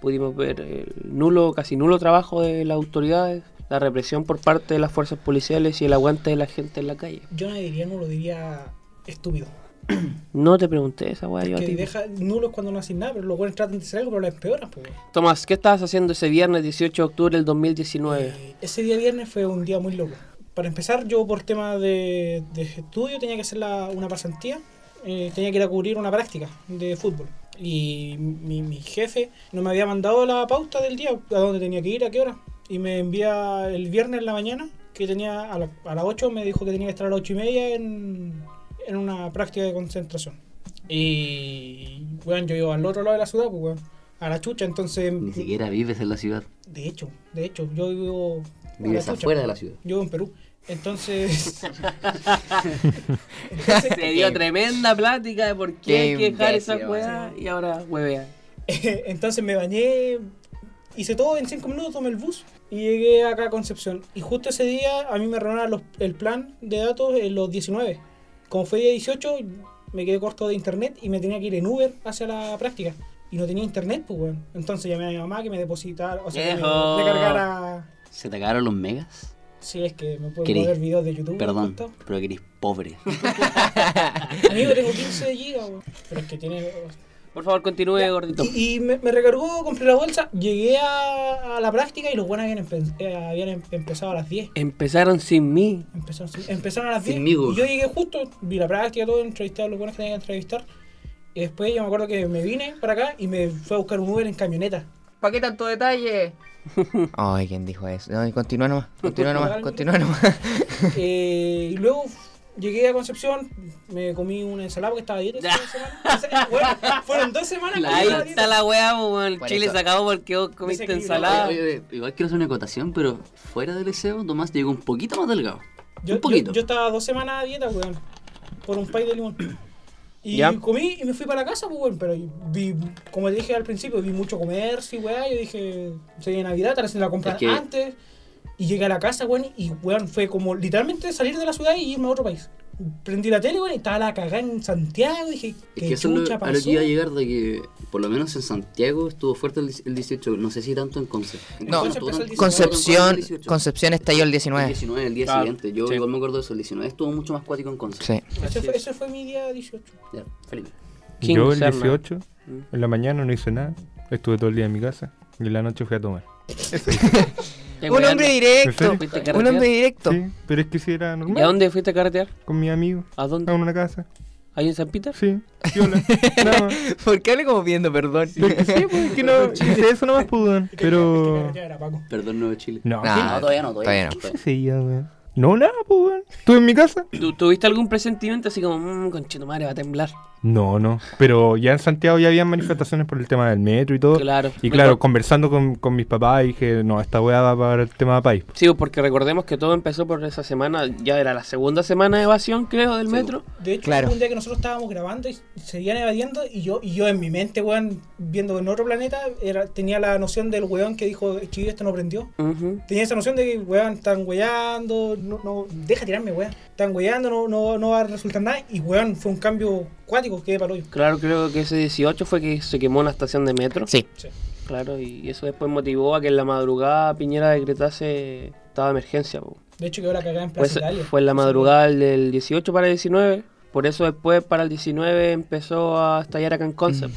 pudimos ver el nulo, casi nulo trabajo de las autoridades, la represión por parte de las fuerzas policiales y el aguante de la gente en la calle. Yo no diría nulo, diría estúpido. No te pregunté esa weá yo a Que ti. deja nulo es cuando no hacen nada, pero los buenos tratan de hacer algo, pero la empeoran, pues. Tomás, ¿qué estabas haciendo ese viernes 18 de octubre del 2019? Eh, ese día viernes fue un día muy loco. Para empezar, yo por tema de, de estudio tenía que hacer la- una pasantía, eh, tenía que ir a cubrir una práctica de fútbol. Y mi, mi jefe no me había mandado la pauta del día, a dónde tenía que ir, a qué hora. Y me envía el viernes en la mañana, que tenía a, la- a las 8, me dijo que tenía que estar a las 8 y media en, en una práctica de concentración. Y, bueno, yo iba al otro lado de la ciudad, pues, weón, a la chucha, entonces... Ni siquiera vives en la ciudad. De hecho, de hecho, yo vivo... a Vives chucha, afuera de pues. la ciudad. Yo vivo en Perú. Entonces. entonces, Se dio tremenda plática de por qué hay Qué que dejar esa weá y ahora huevea. entonces me bañé, hice todo en 5 minutos, tomé el bus y llegué acá a Concepción. Y justo ese día a mí me renovaron el plan de datos en los 19. Como fue día 18, me quedé corto de internet y me tenía que ir en Uber hacia la práctica. Y no tenía internet, pues, weón. Entonces llamé a mi mamá que me depositara, o sea, que Viejo. me recargara. ¿Se te acabaron los megas? Si es que me puedo Querí. ver videos de YouTube. Perdón, pero que eres pobre. Amigo, tengo 15 gigas, weón. Pero es que tiene. Por favor, continúe, Ya, gordito. Y, y me, me recargó, compré la bolsa, llegué a, a la práctica y los buenos habían, empe- eh, habían em- empezado a las 10. Empezaron sin mí. Empezaron, empezaron a las 10. Sinmigo. Y yo llegué justo, vi la práctica, todo, entrevisté a los buenos que tenía que entrevistar. Y después yo me acuerdo que me vine para acá y me fue a buscar un Uber en camioneta. ¿Para qué tanto detalle? Ay, ¿quién dijo eso? No, continúa nomás, continúa nomás, continúa nomás. Eh, y luego llegué a Concepción, me comí una ensalada porque estaba a dieta semana. Bueno, fueron dos semanas que Ahí está la weá, weón. Chile se acabó porque vos comiste ensalada. Oye, oye, igual quiero hacer una acotación, pero fuera del deseo, Tomás llegó un poquito más delgado. Yo, un poquito. Yo, yo estaba dos semanas a dieta, weón. Por un pay de limón. Y Ya. comí y me fui para la casa, pues, weón. Pero vi, como te dije al principio, vi mucho comercio y weón. Yo dije, sería Navidad, tal vez la comprar Es que- antes. Y llegué a la casa, weón. Y weón, fue como literalmente salir de la ciudad y irme a otro país. Prendí la tele, weón, y estaba la cagada en Santiago. Dije, Es ¿qué que eso es lo- chucha a lo pasó? que iba a llegar de que, por lo menos en Santiago, estuvo fuerte el, el 18. No sé si tanto en Conce. En No, 19. Concepción, el 18. Concepción estalló el El 19. 19, el día Claro, siguiente. Yo sí. igual me acuerdo de eso. El 19 estuvo mucho más cuático en Conce. Sí. Ese fue, ese fue mi día 18. Ya, Felipe. King Yo el Serna. 18, Mm. en la mañana no hice nada. Estuve todo el día en mi casa. Y en la noche fui a tomar. Un hombre ¿En directo, a un hombre directo. Sí, pero es que si era ¿Y a normal. dónde fuiste a carretear? Con mi amigo. ¿A A dónde? una casa. ¿Ahí en San Peter? Sí, más. ¿Por qué hable como pidiendo perdón? Pero es que sí, pues, es que no. Hice eso nomás, pues, weón. Pero. Perdón, Nuevo Chile. No, Nah, ¿qué? No, todavía no, todavía, todavía no. ¿Qué se seguía, weón? No, nada, pues, weón. Estuve en mi casa. ¿Tú, ¿Tuviste algún presentimiento así como, mmm, conchetumare, va a temblar? No, no. Pero ya en Santiago ya habían manifestaciones por el tema del metro y todo. Claro. Y claro, conversando con, con mis papás dije, no, esta weá va para el tema de país. Sí, porque recordemos que todo empezó por esa semana, ya era la segunda semana de evasión, creo, del Sí. metro. De hecho, Claro. fue un día que nosotros estábamos grabando y seguían evadiendo y yo, y yo en mi mente, weón, viendo en otro planeta, era, tenía la noción del weón que dijo, Chile, esto no prendió. Tenía esa noción de que, weón, están weyando, no, no, deja tirarme, weón. Están weyando, no, no, no va a resultar nada. Y weón, fue un cambio cuático que para hoy. Claro, creo que ese 18 fue que se quemó una estación de metro. Sí. Claro, y eso después motivó a que en la madrugada Piñera decretase estado de emergencia. po. De hecho, que ahora cagada en Pues Plaza Italia. fue en la madrugada del 18 para el 19. Por eso después para el 19 empezó a estallar acá en Concept.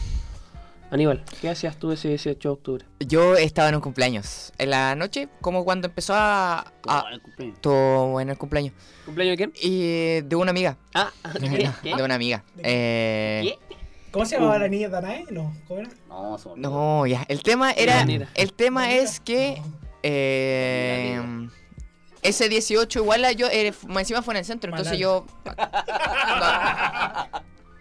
Aníbal, ¿qué hacías tú ese 18 de octubre? Yo estaba en un cumpleaños. En la noche, como cuando empezó a... Ah, a el cumpleaños. todo en el cumpleaños. ¿Cumpleaños de quién? Y de una amiga. Ah, De una amiga. Eh, ¿Cómo se llamaba la niña Danae? No, ¿cómo era? No, ya. El tema era... El tema es que... eh, ese 18 igual a yo... eh, más encima fue en el centro, entonces yo...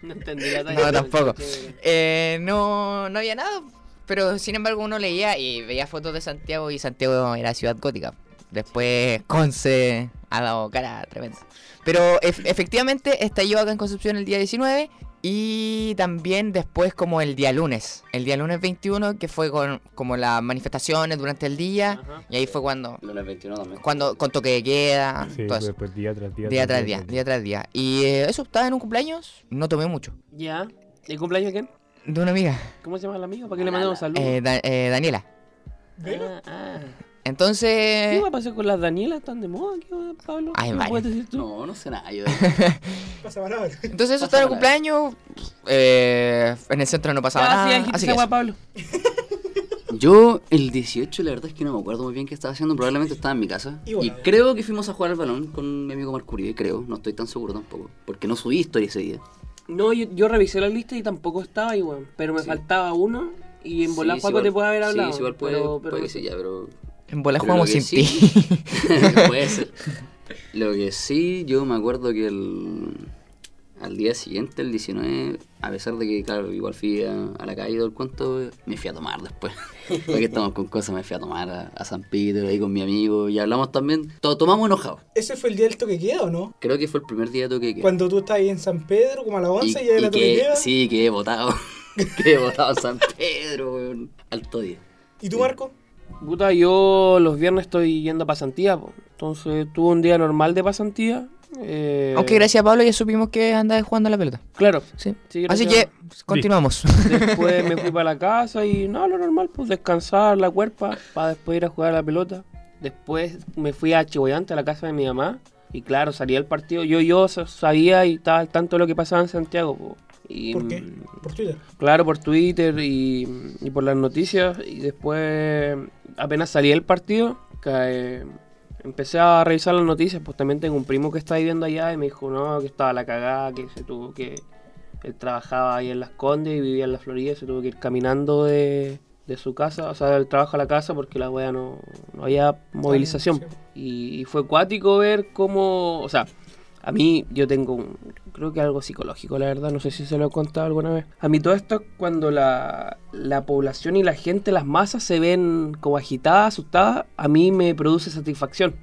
No entendí la No, tampoco. Eh, no, no había nada, pero sin embargo uno leía y veía fotos de Santiago y Santiago era ciudad gótica. Después Conce ha dado cara tremenda. Pero ef- efectivamente estalló acá en Concepción el día 19 y también después como el día lunes, el día lunes 21 que fue con como las manifestaciones durante el día Ajá. y ahí fue cuando Lunes 21 también. cuando con toque de queda, Sí, todo eso. después día tras día. Día tras día, día tras día. Y eh, eso estaba en un cumpleaños, no tomé mucho. Ya. ¿Y cumpleaños de quién? De una amiga, ¿Cómo se llama la amiga? ¿Para que le mandemos saludos? eh, Da- eh, Daniela. Ah, ah. ¿Qué Entonces, va a pasar con las Danielas? ¿Están de moda? ¿Qué va, Pablo? Ay, ¿Qué vale. puedes decir tú? No, no sé nada. Yo, Pasa palabra. entonces eso en el cumpleaños. eh, en el centro no pasaba Ah, nada. así que eso. Pablo. yo, el 18, la verdad es que no me acuerdo muy bien qué estaba haciendo. Probablemente estaba en mi casa. Y Y, creo que fuimos a jugar al balón con mi amigo Marcurio. Creo, no estoy tan seguro tampoco. Porque no subí historia ese día. No, yo, yo revisé la lista y tampoco estaba ahí, weón. Pero me Sí. faltaba uno y en volar Sí, sí, te igual- puede haber hablado. Sí, sí, igual puede, pero, pero puede no que sí, ya, pero En bola Pero jugamos lo sin que ti. sí- Puede ser. Lo que sí, yo me acuerdo que el, al día siguiente, el 19, a pesar de que, claro, igual fui a, a la calle y todo el cuento, me fui a tomar después. Porque estamos con cosas, me fui a tomar a, a San Pedro ahí con mi amigo y hablamos también. To- tomamos enojados. ¿Ese fue el día del toque queda o no? Creo que fue el primer día de toque que Cuando tú estabas ahí en San Pedro, como a las 11 y, ya era toque que, queda. Sí, que he votado. que he votado en San Pedro, weón. Alto día. ¿Y tú, Marco? Puta, yo los viernes estoy yendo a pasantía, po. entonces tuve un día normal de pasantía. eh, Aunque gracias a Pablo ya supimos que andaba jugando a la pelota. Claro. Sí. Sí, Así que continuamos. Después me fui para la casa y no, lo normal, pues descansar la cuerpa para después ir a jugar a la pelota. Después me fui a Chihuayante, a la casa de mi mamá. Y claro, salía el partido. Yo, yo sa- sabía y estaba al tanto de lo que pasaba en Santiago. po. Y, ¿Por qué? mm, Por Twitter. Claro, por Twitter y, y por las noticias. Y después, apenas salí del partido, eh, empecé a revisar las noticias. Pues también tengo un primo que está viviendo allá y me dijo, no, que estaba la cagada, que se tuvo que... Él trabajaba ahí en Las Condes y vivía en la Florida y se tuvo que ir caminando de, de su casa, o sea, del trabajo a la casa porque la wea no, no había movilización. Y, y fue cuático ver cómo, o sea, a mí yo tengo un, creo que algo psicológico, la verdad, no sé si se lo he contado alguna vez. A mí todo esto cuando la, la población y la gente, las masas se ven como agitadas, asustadas, a mí me produce satisfacción.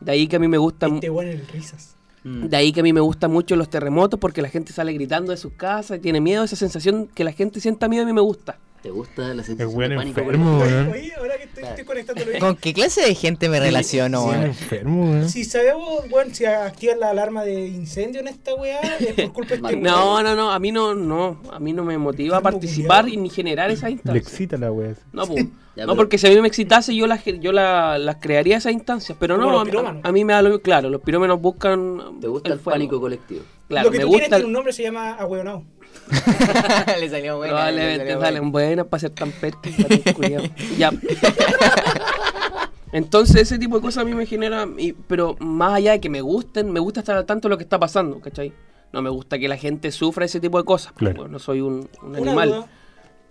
De ahí que a mí me gusta... Este bueno en risas. De ahí que a mí me gustan mucho los terremotos porque la gente sale gritando de sus casas y tiene miedo. Esa sensación que la gente sienta miedo a mí me gusta. ¿Te gusta la sensación buen de pánico? enfermo, weón. Oye, ahora que estoy, estoy conectándolo bien. ¿Con qué clase de gente me relaciono? Enfermo, weón. Si sabemos, bueno, si activan la alarma de incendio en esta weá, es por culpa de este. No, no, no, a mí no, no, a mí no me motiva a participar y ni generar esa Le instancia. excita la wea. No, pues. Ya, no, porque si a mí me excitase yo las yo la, las crearía esas instancias, pero no, a, mí- pirómanos. a mí me da lo claro, los pirómenos buscan ¿Te gusta el, pánico colectivo? Claro, Lo que me tú gusta tiene un nombre, se llama ahueonado. le salió buena. Probablemente salió salen buena. buenas para ser tan culiao. Ya. Entonces ese tipo de cosas a mí me genera, y- pero más allá de que me gusten, me gusta estar al tanto de lo que está pasando, ¿cachai? No me gusta que la gente sufra ese tipo de cosas. Claro. porque no soy un, un Una animal. duda,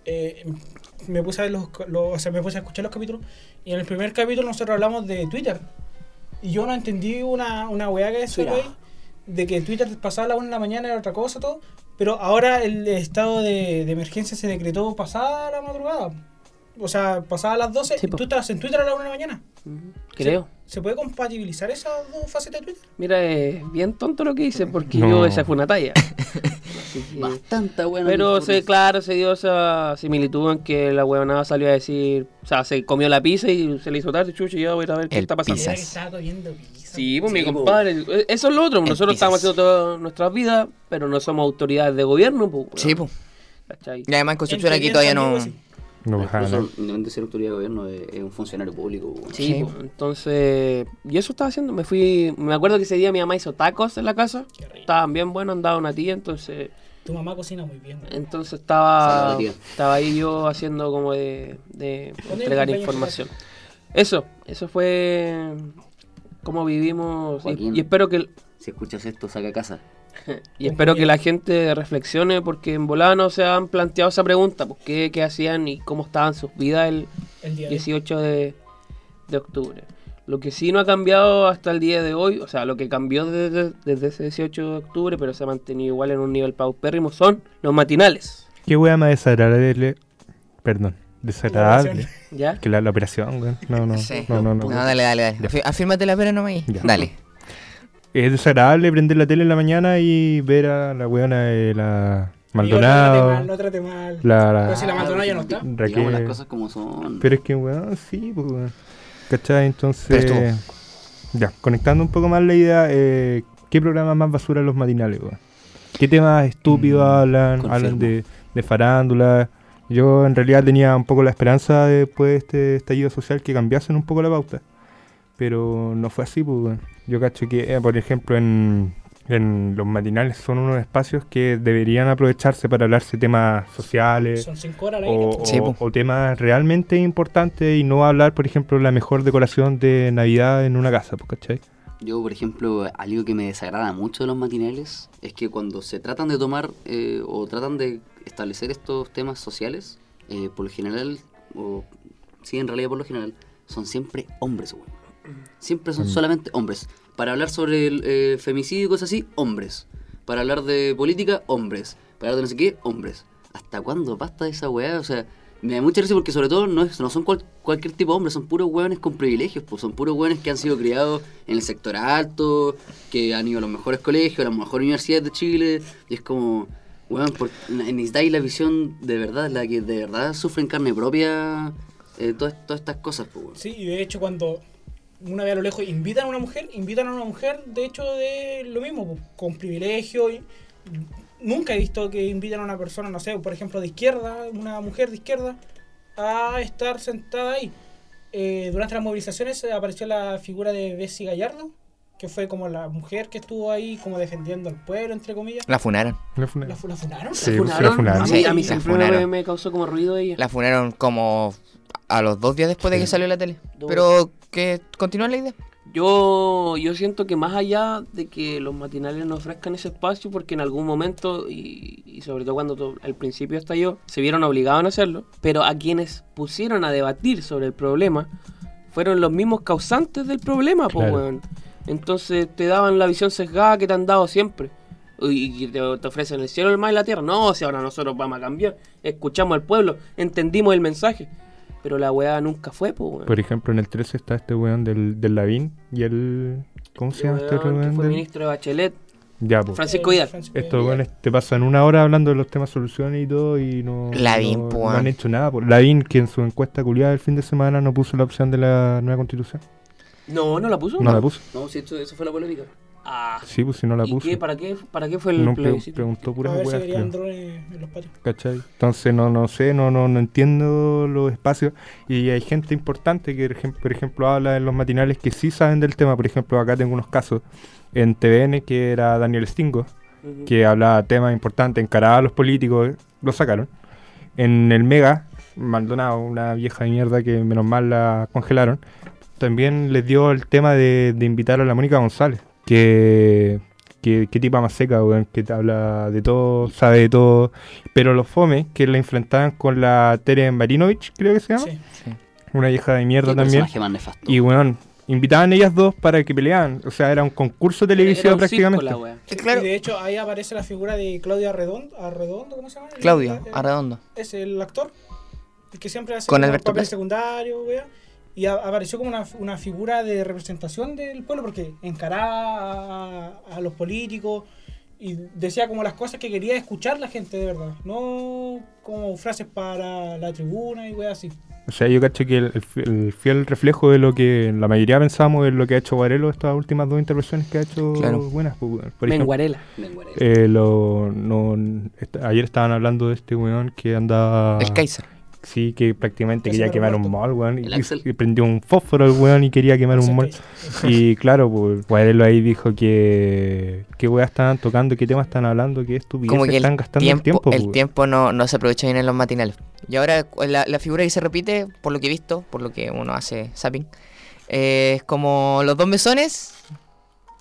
eh, me puse a ver los, los- o sea, me puse a escuchar los capítulos y en el primer capítulo nosotros hablamos de Twitter y yo no entendí una, una weá que ahí, de que Twitter pasaba a la una de la mañana era otra cosa todo, pero ahora el estado de, de emergencia se decretó pasada la madrugada. O sea, pasada las 12, Sí, po. tú estabas en Twitter a la una de la mañana. Creo. ¿Se, se puede compatibilizar esas dos facetas de Twitter? Mira, es bien tonto lo que hice porque No. yo esa fue una talla. Que- Bastante buena. Pero se, claro, se dio esa similitud en que la huevonada salió a decir, o sea, se comió la pizza y se le hizo tarde, chucho, y yo voy a ir a ver qué El está pasando. pizza. Sí, pues mi Sí, po. compadre, eh, eso es lo otro, El nosotros estamos haciendo todas nuestras vidas, pero no somos autoridades de gobierno, pues. Sí, pues. ¿cachai? Y además en Concepción aquí todavía no... No. Incluso, independientemente de ser autoridad de gobierno, es, un funcionario público. Sí, Sí. pues, entonces, y eso estaba haciendo, me fui, me acuerdo que ese día mi mamá hizo tacos en la casa, Qué rico. estaban bien buenos, andaba una tía, entonces, Tu mamá cocina muy bien. entonces estaba, estaba ahí yo haciendo como de, entregar información. Eso, eso fue como vivimos, y, Joaquín. y espero que, Si escuchas esto, saca casa. y espero que la gente reflexione, porque en volada no se han planteado esa pregunta, pues qué, qué hacían y cómo estaban sus vidas el, El día de hoy. 18 de, de octubre. Lo que sí no ha cambiado hasta el día de hoy, o sea, lo que cambió desde, desde ese 18 de octubre, pero se ha mantenido igual en un nivel paupérrimo, son los matinales. Qué wea más desagradable. Perdón, desagradable. ¿Ya? Que la, la operación, weón. No, no, Sí. no, no, no. No, dale, dale, dale. Afírmate la pera nomás ahí. Ya. Dale. Es desagradable prender la tele en la mañana y ver a la weona de la Amigo, Maldonado. No trate mal, no trate mal. La, la- Pero si la Maldonado ya no está. Digamos las Raquel. cosas como son. Pero es que, weón, sí, pues, weón. ¿Cachai? Entonces. Ya, conectando un poco más la idea, eh, ¿qué programa más basura los matinales, weón? ¿Qué temas estúpidos Mm, hablan? confirmo. Hablan de, de farándula. Yo en realidad tenía un poco la esperanza después de este estallido social que cambiasen un poco la pauta. Pero no fue así, pues. Yo cacho que, eh, por ejemplo, en, en los matinales son unos espacios que deberían aprovecharse para hablarse temas sociales Son cinco horas al aire. o, Sí, o- po. o temas realmente importantes y no hablar, por ejemplo, la mejor decoración de Navidad en una casa, pues, ¿cachai? Yo, por ejemplo, algo que me desagrada mucho de los matinales es que cuando se tratan de tomar eh, o tratan de establecer estos temas sociales, eh, por lo general, o sí, en realidad por lo general, son siempre hombres, güey. Siempre son solamente hombres. Para hablar sobre el eh, femicidio y cosas así, hombres. Para hablar de política, hombres. Para hablar de no sé qué, hombres. ¿Hasta cuándo basta de esa weá? O sea, me da mucha risa porque sobre todo no, es- no son cual- cualquier tipo de hombres, son puros hueones con privilegios, pues son puros hueones que han sido criados en el sector alto, que han ido a los mejores colegios, a las mejores universidades de Chile, y es como, weón, por- necesitáis la visión de verdad, la que de verdad sufre en carne propia eh, todas, todas estas cosas, pues. Sí, y de hecho cuando una vez a lo lejos invitan a una mujer, invitan a una mujer, de hecho, de lo mismo, con privilegio. Nunca he visto que invitan a una persona, no sé, por ejemplo, de izquierda, una mujer de izquierda, a estar sentada ahí. Eh, durante las movilizaciones apareció la figura de Bessie Gallardo, que fue como la mujer que estuvo ahí como defendiendo al pueblo, entre comillas. La funaron. La funa- ¿La, fu- la funaron? Sí, ¿La pues, funaron? la funaron. A mí, Sí, a mí la siempre me, funaron. me causó como ruido ella. La funaron como a los dos días después de que salió la tele. Dos. Pero que continúa la idea. Yo, yo siento que más allá de que los matinales nos ofrezcan ese espacio, porque en algún momento, y, y sobre todo cuando to- al principio estalló, se vieron obligados a hacerlo, pero a quienes pusieron a debatir sobre el problema fueron los mismos causantes del problema, Claro. weón. Entonces te daban la visión sesgada que te han dado siempre. Y te, te ofrecen el cielo, el mar y la tierra. No, si ahora nosotros vamos a cambiar. Escuchamos al pueblo, entendimos el mensaje. Pero la weá nunca fue, po, weón. Por ejemplo, en el 13 está este weón del, del Lavín y el... ¿Cómo se llama este Weón, que weón? fue del- ministro de Bachelet. Ya, pues. Francisco Vidal. Estos weones te pasan una hora hablando de los temas soluciones y todo y no, Lavín, no, po, no han hecho nada. po. Lavín, que en su encuesta culiada del fin de semana no puso la opción de la nueva constitución. No, no la puso. No la puso. No, si esto, eso fue la polémica. Ah. Sí, pues si no la ¿Y puso. qué? ¿Para qué? ¿Para qué fue el No plebiscito? preguntó A puras ver si weas, drones en los patios. ¿Cachai? Entonces no, no sé, no, no, no entiendo los espacios. Y hay gente importante que, por ejem- por ejemplo, habla en los matinales que sí saben del tema. Por ejemplo, acá tengo unos casos en TVN que era Daniel Stingo, que hablaba temas importantes, encaraba a los políticos, lo sacaron. En el Mega, Maldonado, una vieja de mierda que menos mal la congelaron, también les dio el tema de, de invitar a la Mónica González, que, que, que tipa más seca, weón, que te habla de todo, sabe de todo, pero los fome que la enfrentaban con la Tere Marinovich, creo que se llama, Sí. una vieja de mierda Qué también. personaje más nefasto. Y weón, invitaban ellas dos para que peleaban, o sea, era un concurso televisivo prácticamente. Eh, Claro. Y de hecho ahí aparece la figura de Claudia Arredondo, Arredondo ¿cómo se llama? El- Claudio, el- Arredondo. Es el actor, el que siempre hace Con Alberto papel secundario, wea. Y a- apareció como una, una figura de representación del pueblo porque encaraba a, a los políticos y decía como las cosas que quería escuchar la gente de verdad, no como frases para la tribuna y weas así. O sea, yo cacho que el, el fi- el fiel reflejo de lo que la mayoría pensamos es lo que ha hecho Guarelo estas últimas dos intervenciones que ha hecho Claro. buenas. pues. Por ejemplo, Menguarela. Menguarela. eh, lo, no, est- ayer estaban hablando de este weón que andaba... El Kaiser. Sí, que prácticamente quería quemar un mall, weón. Y, El prendió un fósforo el weón y quería quemar un mall. Y claro, pues Guarelo ahí dijo que qué weas estaban tocando, qué temas están hablando, qué estupidez Como que están el gastando tiempo, el tiempo. el pues. tiempo no, no se aprovecha bien en los matinales. Y ahora la, la figura que se repite, por lo que he visto, por lo que uno hace zapping, eh, es como los dos mesones,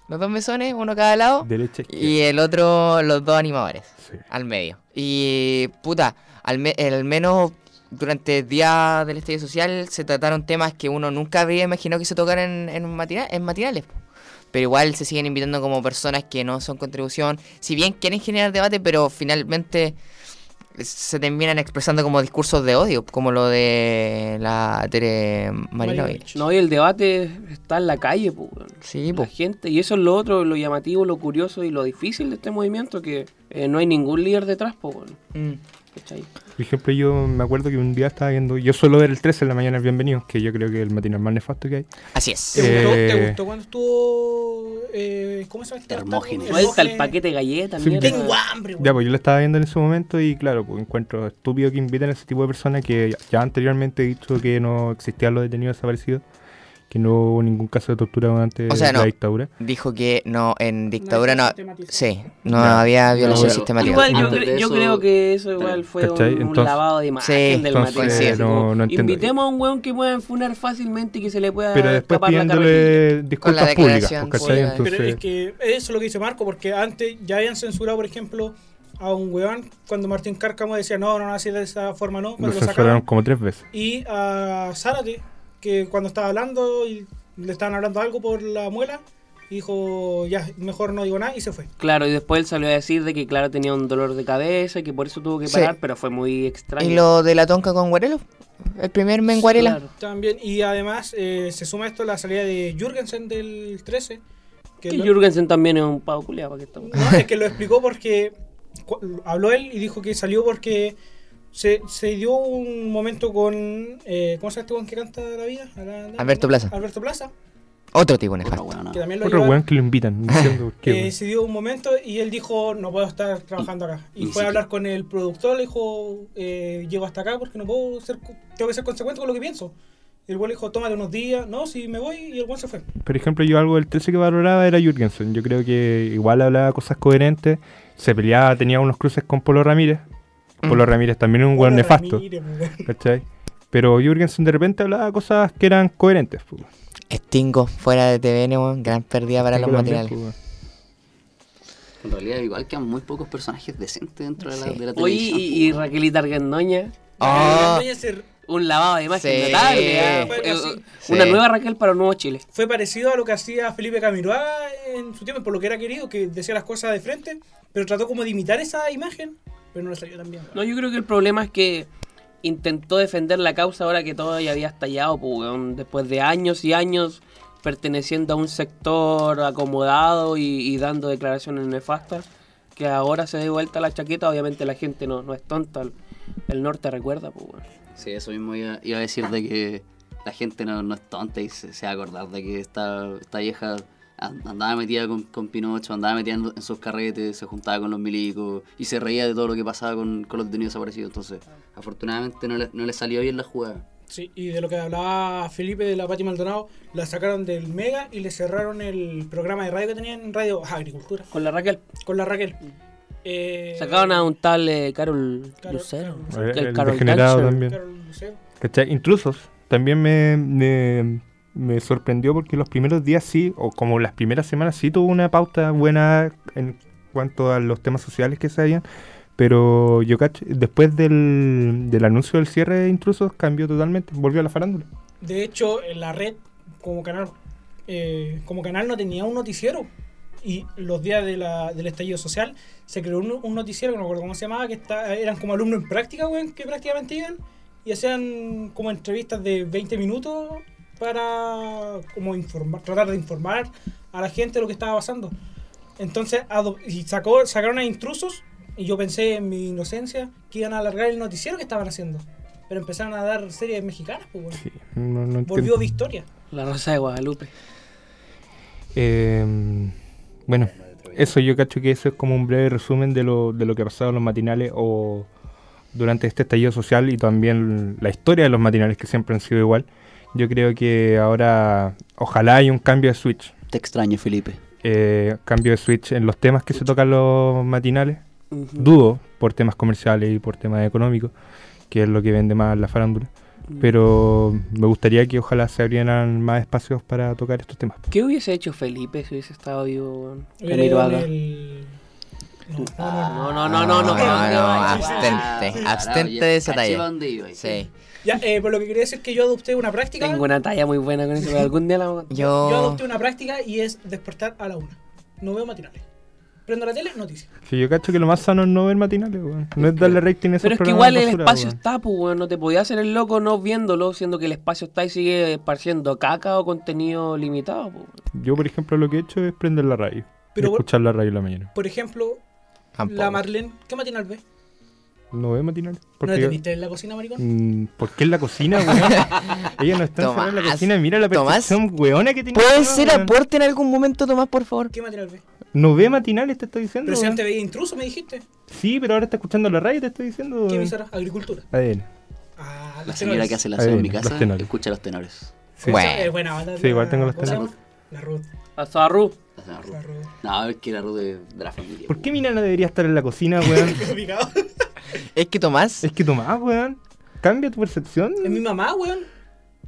los dos mesones, uno a cada lado, Derecha, y el otro los dos animadores Sí. al medio. Y puta, al, me- al menos durante el día del estallido social se trataron temas que uno nunca habría imaginado que se tocaran en, en, matina- en matinales. po. Pero igual se siguen invitando como personas que no son contribución. Si bien quieren generar debate, pero finalmente se terminan expresando como discursos de odio, como lo de la Tere Marinovich. No, y el debate está en la calle, pues. weón. Sí, la pues. gente. Y eso es lo otro, lo llamativo, lo curioso y lo difícil de este movimiento, que eh, no hay ningún líder detrás, weón. Mm. ¿Cachai? Por ejemplo, yo me acuerdo que un día estaba viendo, yo suelo ver el 13 en la mañana, el bienvenido, que yo creo que es el matinal más nefasto que hay. Así es. ¿Te, gustó, Eh, ¿Te gustó cuando estuvo... Eh, ¿Cómo se llama? este Hermógenes. Suelta el paquete de galletas, Sí. Tengo hambre, weón. Ya, pues yo lo estaba viendo en ese momento y claro, pues encuentro estúpido que inviten a ese tipo de personas que ya- ya anteriormente he dicho que no existían los detenidos desaparecidos, que no hubo ningún caso de tortura durante O sea, la no. dictadura. Dijo que no, en dictadura no. Sí, no había violación sistemática. Igual yo, cre- creo que eso igual fue un, ¿Cachai? un Entonces- lavado de imagen Sí, del entonces, material. Invitemos a un weón que pueda funar fácilmente y que se le pueda Pero después pidiéndole disculpas públicas, pues, ¿cachai? pública. Pero Entonces, es que eso es lo que dice Marco, porque antes ya habían censurado, por ejemplo, a un weón cuando Martín Cárcamo decía no, no, no, así de esa forma no, cuando lo sacaban. como tres veces. Y a Zárate, que cuando estaba hablando y le estaban hablando algo por la muela, dijo ya, mejor no digo nada y se fue. Claro, y después él salió a decir de que claro tenía un dolor de cabeza y que por eso tuvo que Sí. parar, pero fue muy extraño. ¿Y lo de la tonca con Guarelo? ¿El primer Menguarela? Claro. También, y además eh, se suma esto la salida de Jürgensen del 13. Que Que lo- Jürgensen también es un pavo culiado, ¿para qué estamos? No, es que lo explicó porque habló él y dijo que salió porque se, se dio un momento con. Eh, ¿Cómo se llama este weón que canta la vida? A la- la- Alberto Plaza. Alberto Plaza, Otro tipo nefasto. weona. que también lo Otro lleva- weón que lo invitan, diciendo eh, se dio un momento y él dijo: No puedo estar trabajando acá. Y y fue sí a hablar con el productor, le dijo: eh, Llego hasta acá porque no puedo ser. Tengo que ser consecuente con lo que pienso. Y el weón le dijo: Tómate unos días. No, si me voy. Y el weón se fue. Por ejemplo, yo algo del 13 que valoraba era Jürgensen. Yo creo que igual hablaba cosas coherentes. Se peleaba, tenía unos cruces con Polo Ramírez. Polo. Ramírez también es un weón nefasto. ¿Cachai? Pero Jürgensen de repente hablaba cosas que eran coherentes. pues. Stingo, fuera de TVN, weón, gran pérdida para los también, matinales. pues. En realidad, igual quedan muy pocos personajes decentes dentro de la, de la Oye, televisión. y, y. Raquelita Argandoña, Doña se- un lavado de imagen Sí. notable. ah. Una nueva Raquel para un nuevo Chile. fue parecido a lo que hacía Felipe Camiroaga en su tiempo, por lo que era querido, que decía las cosas de frente, pero trató como de imitar esa imagen, pero no le salió tan bien. No, yo creo que el problema es que intentó defender la causa ahora que todo ya había estallado, pues, después de años y años perteneciendo a un sector acomodado y, y dando declaraciones nefastas, que ahora se dé vuelta la chaqueta, obviamente la gente no, no es tonta, el, el norte recuerda, pues, weón. Sí, eso mismo iba, iba a decir de que la gente no, no es tonta y se, se va a acordar de que esta, esta vieja andaba metida con, con Pinocho, andaba metida en, en sus carretes, se juntaba con los milicos y se reía de todo lo que pasaba con, con los detenidos desaparecidos. Entonces, afortunadamente no le, no le salió bien la jugada. Sí, y de lo que hablaba Felipe de la Pati Maldonado, la sacaron del Mega y le cerraron el programa de radio que tenían en Radio Agricultura, Con la Raquel con la Raquel. Eh, sacaban a un tal eh, Carol Carol- Lucero. Carol El, El Carol degenerado Dancer. también. Carol Lucero. ¿Cachai? Intrusos. También me, me, me sorprendió porque los primeros días sí, o como las primeras semanas sí tuvo una pauta buena en cuanto a los temas sociales que se habían. Pero yo después del, del anuncio del cierre de intrusos cambió totalmente, volvió a la farándula. De hecho, en la red, como canal, eh, como canal no tenía un noticiero. Y los días de del estallido social se creó un, un noticiero, no me acuerdo cómo se llamaba, que está, eran como alumnos en práctica, weón, que prácticamente iban y hacían como entrevistas de 20 minutos para como informar, tratar de informar a la gente de lo que estaba pasando. Entonces, y sacó, sacaron a intrusos y yo pensé en mi inocencia que iban a alargar el noticiero que estaban haciendo. Pero empezaron a dar series mexicanas, pues bueno. Sí, no, no Volvió. Victoria. La Rosa de Guadalupe. Eh, bueno, eso yo cacho que eso es como un breve resumen de lo, de lo que ha pasado en los matinales o durante este estallido social y también la historia de los matinales que siempre han sido igual. Yo creo que ahora ojalá haya un cambio de switch. Te extraño, Felipe. eh, cambio de switch en los temas que se tocan los matinales. Dudo por temas comerciales y por temas económicos, que es lo que vende más la farándula. Pero me gustaría que ojalá se abrieran más espacios para tocar estos temas. ¿Qué hubiese hecho Felipe si hubiese estado vivo? En el- No, no, no, No, no, no, no, no. No, Ah, abstente, ah, abstente de esa talla. Sí. Ya, eh, por lo que quería decir que yo adopté una práctica. Tengo una talla muy buena con eso, pero algún día la vamos a contar. Yo Yo. adopté una práctica y es despertar a la una. No veo matinales. Prendo la tele, noticias. Que yo cacho que lo más sano es no ver matinales, weón. No es darle rating a esos Pero es que igual el basura, espacio weón. está, pues, weón. No te podías hacer el loco no viéndolo, siendo que el espacio está y sigue esparciendo caca o contenido limitado, pues. Yo, por ejemplo, lo que he hecho es prender la radio. Pero y por- escuchar la radio en la mañana. Por ejemplo, Tampoco. la Marlene. ¿Qué matinal ve? ¿No ve matinales? ¿No Porque la teniste en la cocina, maricón? Mm, ¿Por qué en la cocina, weón? Ella no está en la cocina. Mira la Tomás, percepción weona que tiene. ¿Puede ser weón. aporte en algún momento, Tomás, por favor? ¿Qué matinal ve? No ve matinales, te estoy diciendo. Pero si antes veía intruso, me dijiste. Sí, pero ahora está escuchando la radio, te estoy diciendo. ¿Qué emisora? Agricultura. ADN. Ah, La señora tenores. que hace la aseo en mi los casa escucha los tenores. Sí. Bueno. Es buena. Sí, igual tengo los ¿Cómo se tenores. La Ruth. La Ruth. La Ruth. No, es que la Ruth de, de la familia. ¿Por qué mi nana debería estar en la cocina, weón? Es que Tomás. es que Tomás, weón. Cambia tu percepción. Es mi mamá, weón.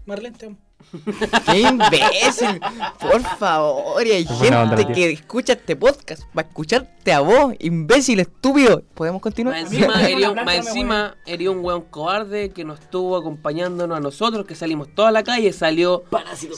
Marlene, te amo. ¡Qué imbécil! Por favor, y hay buena gente tío. que escucha este podcast para escucharte a vos, imbécil, estúpido. ¿Podemos continuar? Más encima, herió, más encima herió un weón cobarde que nos estuvo acompañándonos a nosotros, que salimos toda la calle, salió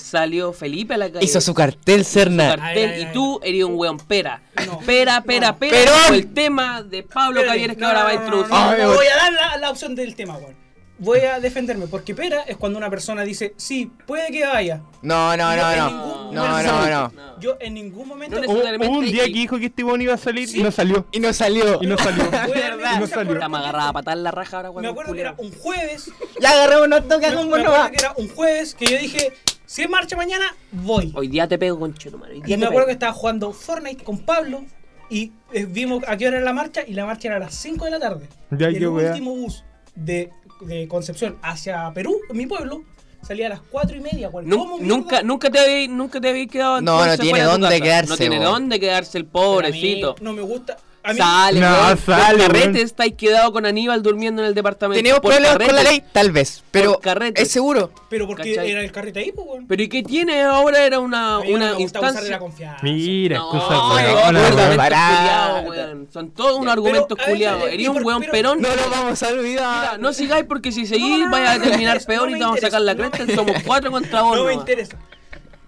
salió Felipe a la calle. Hizo su cartel, su Cerna. cartel, Ay, ay, y tú eres un weón pera. No. Pera, pera, No. pera. Como el tema de Pablo Espérate, Cavieres que no, ahora va a no, no, introducir. no, no, Ay, no, weón. voy a dar la, la opción del tema, weón. Voy a defenderme, porque pera es cuando una persona dice, sí, puede que vaya. No, no, no, no. ningún No, no, no. Yo en ningún momento No Hubo, un día y- que dijo que este weón iba a salir Sí. y no salió. Y no salió. Y no salió. Y no salió. más agarrada a patar la raja ahora Me cuando acuerdo que era un jueves. Ya agarramos unos toques me, con me acuerdo que era un jueves que yo dije, si es marcha mañana, voy. Hoy día te pego con día Y me acuerdo que estaba jugando Fortnite con Pablo y eh, vimos a qué hora era la marcha y la marcha era a las 5 de la tarde. Ya, y qué el último bus de, de Concepción hacia Perú, mi pueblo, salía a las 4 y media. ¿Cómo nunca, nunca te habéis nunca te habéis quedado No, no tiene dónde quedarse, No tiene bo. dónde quedarse el pobrecito. No me gusta. Mí, Sale, No, weón. sale, Por carrete estáis quedado con Aníbal durmiendo en el departamento. ¿Tenemos Por problemas con la ley? Tal vez. Pero carrete. es seguro. pero porque ¿Cachai? era el carrete ahí, pues, weón. Pero ¿y qué tiene ahora? Era una, una de instancia. la confianza. Mira, No, excusa no, weón. Son todos unos argumentos culiados. Eres un weón perón. No lo vamos a olvidar. Mira, no sigáis porque si seguís vais a terminar peor y te vamos a sacar la cresta. Somos cuatro contra vos. No me interesa.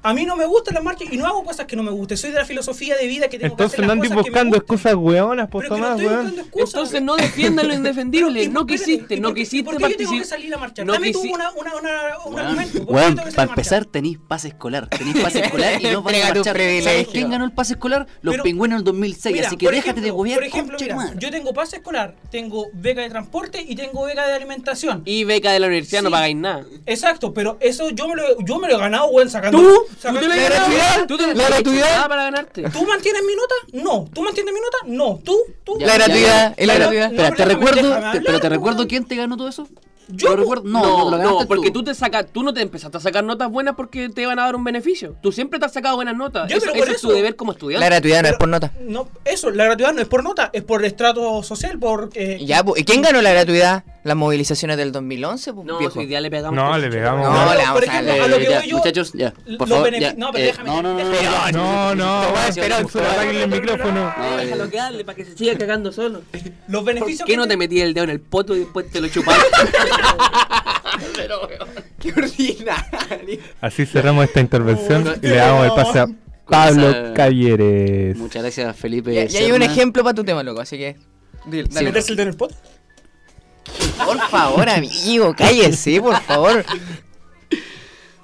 A mí no me gustan las marchas y no hago cosas que no me gusten. Soy de la filosofía de vida que tengo Entonces que hacer no las andes cosas que me buscando excusas weonas, por Pero que no estoy buscando excusas. Entonces no defiendan lo indefendible. Pero, ¿y No quisiste, y no por qué- y quisiste ¿Por qué yo tengo que participar. salir a la marcha? No Dame tú una, una, una, un argumento. ¿Por qué yo weón, tengo que salir a para marchar? empezar tenéis pase escolar. Tenéis pase escolar y no van a marchar. ¿Sabes quién ganó el pase escolar? Los Pero- pingüinos en el 2006. Mira, así que déjate de huevear, Por ejemplo, mira, yo tengo pase escolar, tengo beca de transporte y tengo beca de alimentación. Y beca de la universidad no pagáis nada. Exacto, pero eso yo me lo, yo me lo he ganado, weón, sacando. ¿Tú? ¿Tú te gratuidad, ¿Tú te la gratuidad. para ganarte? ¿Tú mantienes mi nota? No. ¿Tú mantienes mi nota? No. ¿Tú? ¿Tú? La gratuidad, la Pero- gratuidad. Espera, te recuerdo, pero te recuerdo quién te ganó todo eso. Yo, ¿Lo recuerdo? No, no, No, porque tú. tú te sacas, tú no te empezaste a sacar notas buenas porque te van a dar un beneficio. Tú siempre te has sacado buenas notas. Yo, Eso- pero ese por es tu deber como La estudiante. gratuidad no es Pero- por nota. No, eso, la gratuidad no es por nota, es por estrato social, por... eh, Ya, pues, ¿y quién ganó la gratuidad? Las movilizaciones del 2011, pues, No, viejo. si hoy día le pegamos. No, le pegamos. No, le por vamos a a lo que ya, voy yo, muchachos, ya, por los favor, ya, no, pero eh, déjame- no, no, no, no, déjame- no, No, no, Pero, pero, apáguenle el micrófono. no, eh, Déjalo que hable para que se siga cagando solo. Los ¿Por beneficios qué que no te metí el dedo en el poto y después te lo chupaste? Qué ordinario. Así cerramos esta intervención y le damos el pase a Pablo esa- Cavieres. Muchas gracias, Felipe. Y, y hay un ejemplo para tu tema, loco, así que. dile, dale. meterse el dedo en el pot? Por favor, amigo, cállese, por favor.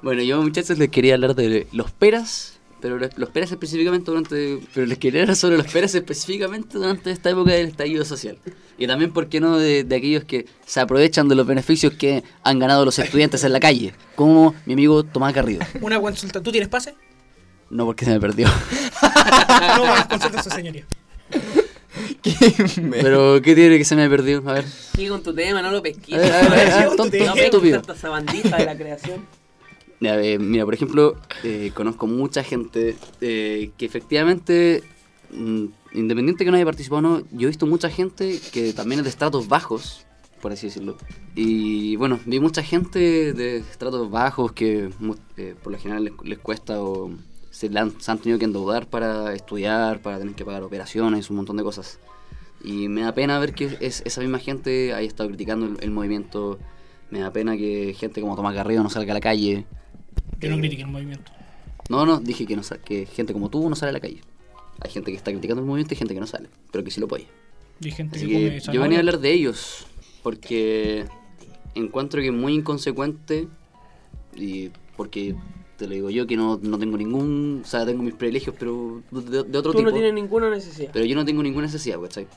Bueno, yo muchachos les quería hablar de los peras, pero los peras específicamente durante... Pero les quería hablar sobre los peras específicamente durante esta época del estallido social. Y también, ¿por qué no?, de, de aquellos que se aprovechan de los beneficios que han ganado los estudiantes en la calle, como mi amigo Tomás Garrido. Una consulta. ¿Tú tienes pase? No porque se me perdió. no, más consulta su señoría. Pero, ¿qué tiene que se me perdió? A ver. Sigue con tu tema, no lo A ver, a ver, a ver, tonto, estúpido. esta sabandita de la creación. Eh, mira, por ejemplo, eh, conozco mucha gente eh, que efectivamente, mm, independiente que no haya participado o no, yo he visto mucha gente que también es de estratos bajos, por así decirlo. Y bueno, vi mucha gente de estratos bajos que eh, por lo general les, les cuesta o se, han, se han tenido que endeudar para estudiar, para tener que pagar operaciones, un montón de cosas. Y me da pena ver que es, esa misma gente haya estado criticando el, el movimiento. Me da pena que gente como Tomás Garrido no salga a la calle. Yo no critiqué el movimiento. No, no, dije que, no, que gente como tú no sale a la calle. Hay gente que está criticando el movimiento y gente que no sale, pero que sí lo apoya. Y gente Así que come que yo zanahoria. venía a hablar de ellos, porque encuentro que es muy inconsecuente y porque te lo digo yo que no, no tengo ningún, o sea, tengo mis privilegios, pero de, de otro Tú tipo. no tienes ninguna necesidad. Pero yo no tengo ninguna necesidad, ¿cachai?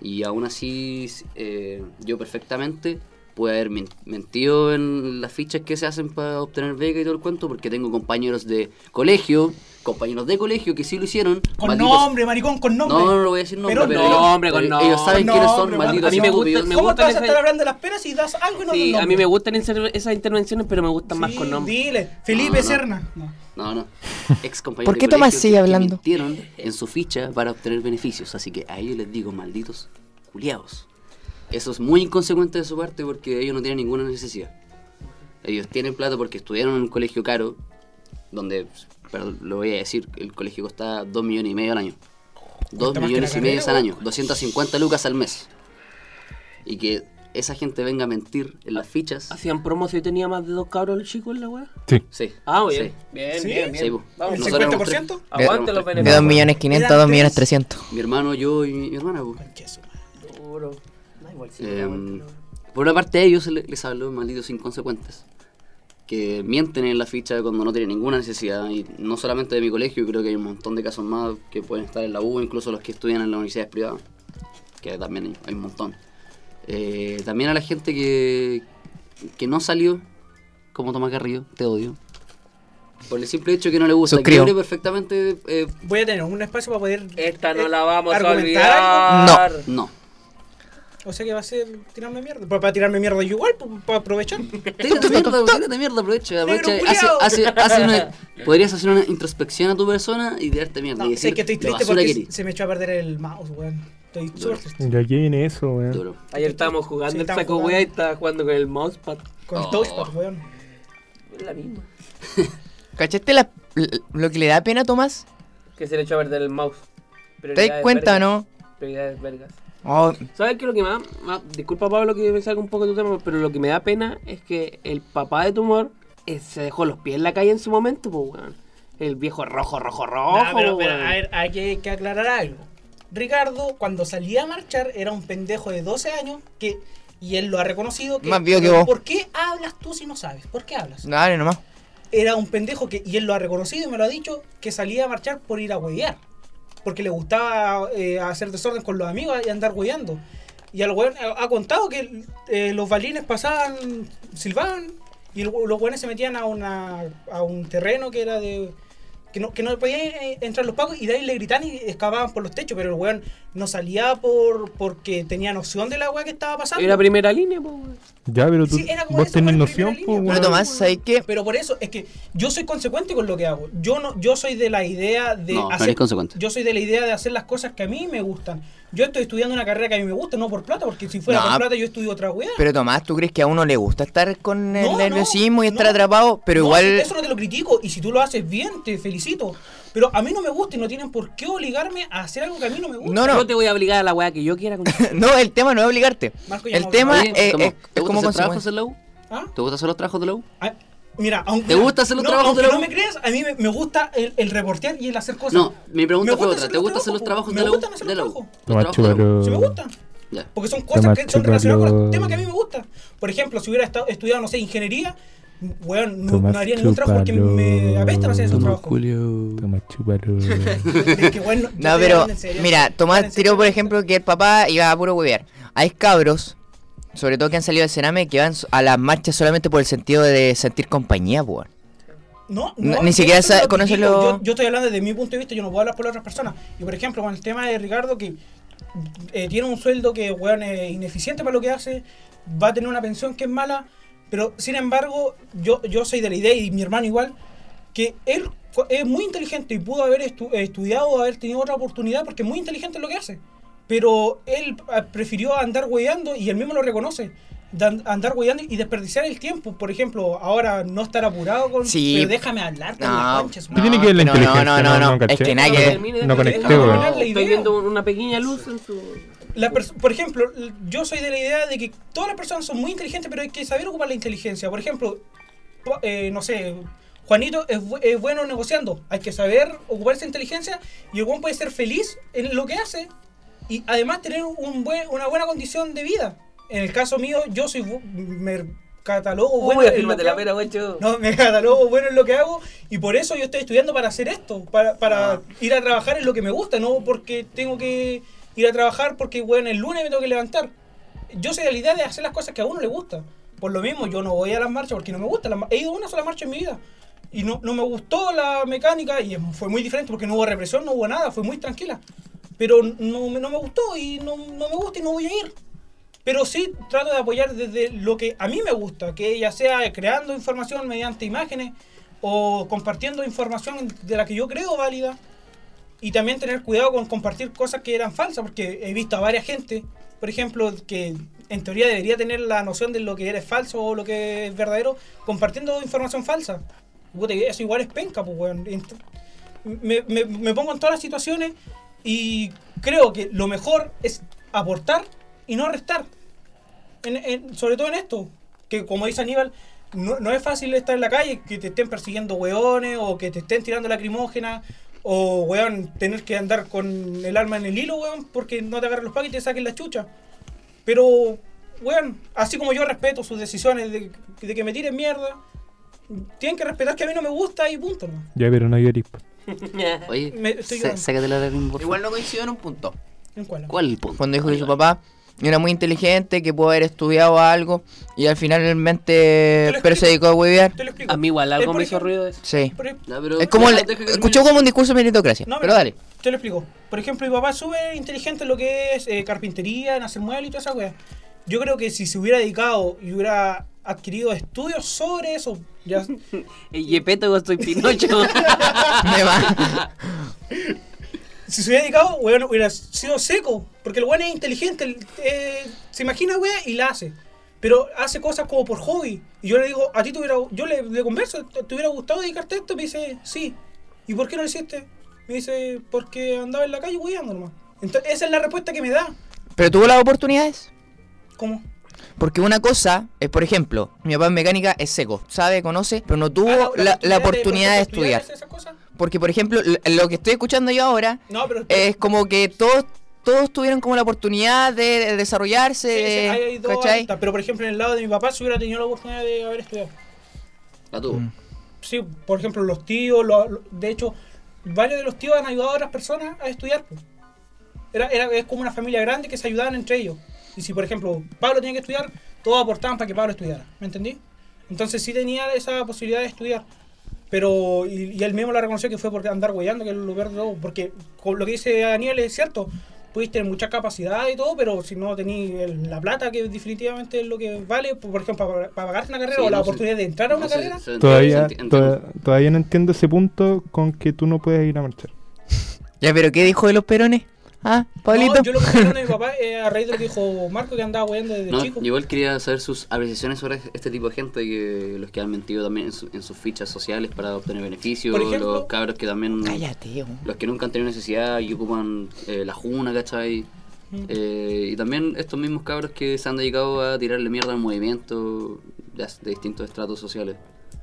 Y aún así, eh, yo perfectamente puedo haber men- mentido en las fichas que se hacen para obtener beca y todo el cuento, porque tengo compañeros de colegio, compañeros de colegio que sí lo hicieron. Con malditos- nombre, maricón, con nombre. No, no lo voy a decir nombre, Pero pero, no, ellos- hombre, con pero ellos saben nombre. quiénes No, son, malditos a mí me gusta- estúpidos. me ¿Cómo gustan te vas a esas- estar hablando de las peras y das algo y no Sí, a mí nombre? me gustan esas intervenciones, pero me gustan más con nombre. Dile, Felipe No, no. Serna. No. No, no. Ex compañeros ¿Por de qué Tomás colegio sigue que- hablando? Que mintieron en su ficha para obtener beneficios. Así que a ellos les digo, malditos culiados. Eso es muy inconsecuente de su parte porque ellos no tienen ninguna necesidad. Ellos tienen plata porque estudiaron en un colegio caro, donde, pero lo voy a decir, el colegio cuesta 2 millones y medio al año. 2 Cuesta más que millones y medio al año, 250 lucas al mes. Y que esa gente venga a mentir en las fichas. ¿Hacían promo si tenía más de dos cabros chicos en la weá? Sí. Sí. Ah, bien. sí. Bien, ¿Sí? bien, bien. Sí, po. Vamos, ¿El Nosotros éramos 50%? tres. Aguante los tres. De beneficios. 2 millones 500 a 2 millones 300. Mi hermano, yo y mi, mi hermana. madre. Duro. Da igual, sí, Eh, aguante, por una parte a ellos le- les hablo malditos inconsecuentes que mienten en la ficha cuando no tienen ninguna necesidad y no solamente de mi colegio creo que hay un montón de casos más que pueden estar en la U incluso los que estudian en las universidades privadas que también hay, hay un montón Eh, también a la gente que que no salió como Tomás Carrillo te odio por el simple hecho que no le gusta que Suscribo. hable perfectamente eh, Voy a tener un espacio para poder. Esta no eh, la vamos a olvidar. no O sea que va a ser tirarme mierda. Para, para tirarme mierda yo igual, pues, para aprovechar. Tírate mierda, tírate mierda, aprovecha, aprovecha. Hace, culiao. hace, hace una, podrías hacer una introspección a tu persona y tirarte mierda. No, y sé que estoy triste porque que se me echó a perder el mouse, weón. Estoy súper triste. ¿De aquí viene eso, weón? Duro. Ayer estábamos jugando Sí, el saco wea y estaba jugando con el mousepad. Con el Oh. touchpad, weón. Es la misma. ¿Cachaste la- lo que le da pena a Tomás? Que se le echó a perder el mouse. ¿Te das cuenta o no? Prioridades vergas. Oh, ¿Sabes qué es lo que más, más- Disculpa Pablo que me salga un poco de tu tema, pero lo que me da pena es que el papá de Tumor eh, se dejó los pies en la calle en su momento, pues weón. El viejo rojo, rojo, rojo. Nah, pero, a ver, hay que, que aclarar algo. Ricardo, cuando salía a marchar, era un pendejo de 12 años que. Y él lo ha reconocido. Que, Más viejo que vos. ¿Por qué hablas tú si no sabes? ¿Por qué hablas? dale nomás. Era un pendejo que. Y él lo ha reconocido y me lo ha dicho. Que salía a marchar por ir a huevear. Porque le gustaba eh, hacer desorden con los amigos y andar hueveando. Y al weón ha contado que eh, los balines pasaban, silbaban. Y los weones se metían a, una, a un terreno que era de. Que no, que no podían eh, entrar los pagos y de ahí le gritaban y excavaban por los techos, pero el weón no salía por porque tenía noción de la weá que estaba pasando. Era primera línea, pues weón. Ya, pero tú, Sí, era como vos esa, tenés weón, noción, pues, línea, Pero weón. Tomás, ¿sabes qué? Pero por eso es que yo soy consecuente con lo que hago. Yo no, yo soy de la idea de No, no hacer. eres consecuente. Yo soy de la idea de hacer las cosas que a mí me gustan. Yo estoy estudiando una carrera que a mí me gusta, no por plata, porque si fuera No, por plata yo estudio otra weá. Pero Tomás, ¿tú crees que a uno le gusta estar con el No, nerviosismo y estar no. atrapado? Pero No, igual... si Eso no te lo critico. Y si tú lo haces bien, te felicito. Pero a mí no me gusta y no tienen por qué obligarme a hacer algo que a mí no me gusta. No, no. Yo te voy a obligar a la weá que yo quiera. con- No, el tema no es obligarte. Marco ya El no- tema es, ¿cómo? es- ¿Te gusta como hacer trabajos en la U? ¿Ah? ¿Te gusta hacer los trabajos de la U? Ah, Mira, aunque, ¿Te gusta hacer los no, trabajos de me creas, a mí me, me gusta el, el reportear y el hacer cosas. No, mi pregunta Me fue gusta otra. ¿Te gusta hacer los trabajos me de la U? gustan hacer los trabajos. Tomás. Sí me gustan. Ya. Porque son cosas Tomás, que son relacionadas con los temas que a mí me gustan. Por ejemplo, si hubiera estado, estudiado, no sé, ingeniería, weón, no, Tomás no haría ningún trabajo porque me apestan hacer esos Tomás trabajos. Julio. Toma, chúpalo. Es que, yo No, pero hablando en serio. mira, Tomás tiró por ejemplo que el papá iba a puro huevear. Hay cabros, sobre todo que han salido del Sename, que van a las marchas solamente por el sentido de sentir compañía, weón. No, ni siquiera lo conoce critico. lo- Yo, yo estoy hablando desde mi punto de vista, yo no puedo hablar por las otras personas. Y por ejemplo, con el tema de Ricardo, que eh, tiene un sueldo que weón, es ineficiente para lo que hace, va a tener una pensión que es mala, pero sin embargo, yo, yo soy de la idea, y mi hermano igual, que él es muy inteligente y pudo haber estu- estudiado o haber tenido otra oportunidad porque es muy inteligente en lo que hace. Pero él ah, prefirió andar hueando y él mismo lo reconoce. andar hueando y desperdiciar el tiempo. Por ejemplo, ahora no estar apurado con. Sí. Pero déjame hablar con la No, concha. su ¿Qué tiene que ver la no, no, no, No, no, no es que nada No, no conecté. La Estoy viendo una pequeña luz en su... La por ejemplo, yo soy de la idea de que todas las personas son muy inteligentes, pero hay que saber ocupar la inteligencia. Por ejemplo, eh, no sé, Juanito es, bu- es bueno negociando. Hay que saber ocupar esa inteligencia y el buen puede ser feliz en lo que hace y además tener un buen, una buena condición de vida. En el caso mío, yo soy me catalogo bueno. Uy, en lo que la pera. No, me catalogo bueno en lo que hago y por eso yo estoy estudiando para hacer esto, para, para Ah. ir a trabajar en lo que me gusta, no porque tengo que ir a trabajar porque, bueno, el lunes me tengo que levantar. Yo soy de la idea de hacer las cosas que a uno le gusta. Por lo mismo, yo no voy a las marchas porque no me gusta. He ido a una sola marcha en mi vida y no, no me gustó la mecánica y fue muy diferente porque no hubo represión, no hubo nada, fue muy tranquila. Pero no, no me gustó y no, no me gusta y no voy a ir. Pero sí trato de apoyar desde lo que a mí me gusta, que ya sea creando información mediante imágenes o compartiendo información de la que yo creo válida. Y también tener cuidado con compartir cosas que eran falsas, porque he visto a varias gente, por ejemplo, que en teoría debería tener la noción de lo que eres falso o lo que es verdadero, compartiendo información falsa. Puta, Eso igual es penca, pues, weón. Me, me- me pongo en todas las situaciones y creo que lo mejor es aportar y no restar. En- en- sobre todo en esto, que como dice Aníbal, no, es fácil estar en la calle, que te estén persiguiendo hueones o que te estén tirando lacrimógena o, weón, tener que andar con el arma en el hilo, weón, porque no te agarran los pagos y te saquen la chucha. Pero, weón, así como yo respeto sus decisiones de, de que me tiren mierda, tienen que respetar que a mí no me gusta y punto. Ya, pero no llorís. Oye, Me- estoy sa- llorando. la. Igual no coincido en un punto. ¿En cuál? ¿Cuál punto? Cuando dijo que su papá era muy inteligente, que pudo haber estudiado algo y al final realmente pero se dedicó a huevear. Te lo explico. A mí igual Él, algo por me hizo ejemplo- ruido de eso. Sí. por Ya, pero Es como, deja- el- deja que escuchó termine. como un discurso de meritocracia. No, pero mira, dale. Te lo explico. Por ejemplo, mi papá es súper inteligente en lo que es eh, carpintería, en hacer muebles y toda esa wea. Yo creo que si se hubiera dedicado y hubiera adquirido estudios sobre eso, ya, El Yepeto, yo soy Pinocho. Me va. si se hubiera dedicado, weón, hubiera sido seco. Porque el weón es inteligente, el- eh, se imagina wea y la hace. Pero hace cosas como por hobby. Y yo le digo, a ti te hubiera, yo le, le converso, ¿te, te hubiera gustado dedicarte a esto? Me dice, sí. ¿Y por qué no lo hiciste? Me dice, porque andaba en la calle weando nomás. Entonces, esa es la respuesta que me da. Pero tuvo las oportunidades. ¿Cómo? Porque una cosa es, por ejemplo, mi papá en mecánica es seco, sabe, conoce, pero no tuvo Ah, la, la oportunidad de estudiar. Porque, por ejemplo, lo que estoy escuchando yo ahora No, pero es como que todos todos tuvieron como la oportunidad de, de desarrollarse, Sí, sí, de- hay, hay dos ¿cachai? aristas, pero por ejemplo en el lado de mi papá se hubiera tenido la oportunidad de haber estudiado. La tuvo. Mm. Sí, por ejemplo los tíos, lo- lo- de hecho varios de los tíos han ayudado a otras personas a estudiar. pues. Era, era, es como una familia grande que se ayudaban entre ellos. Y si por ejemplo Pablo tenía que estudiar, todos aportaban para que Pablo estudiara. ¿Me entendí? Entonces sí tenía esa posibilidad de estudiar. Pero, y, y él mismo la reconoció que fue por andar huellando, que es lo peor de todo. Porque con lo que dice Daniel es cierto, pudiste tener mucha capacidad y todo, pero si no tenías la plata, que definitivamente es lo que vale, por ejemplo, para, para pagarte una carrera Sí, o la oportunidad de entrar a una No, carrera. se- Todavía, se enti- toda- todavía no entiendo ese punto con que tú no puedes ir a marchar. Ya, pero ¿qué dijo de los perones? Ah, Pablito. No, yo lo que de mi papá eh, a raíz de lo que dijo Marco, que andaba hueando desde No, chico. igual quería saber sus apreciaciones sobre este tipo de gente, que los que han mentido también en, su- en sus fichas sociales para obtener beneficios, Por ejemplo- los cabros que también... Cállate. Los que nunca han tenido necesidad y ocupan eh, la juna, ¿cachai? Mm. Eh, y también estos mismos cabros que se han dedicado a tirarle mierda al movimiento de, de distintos estratos sociales.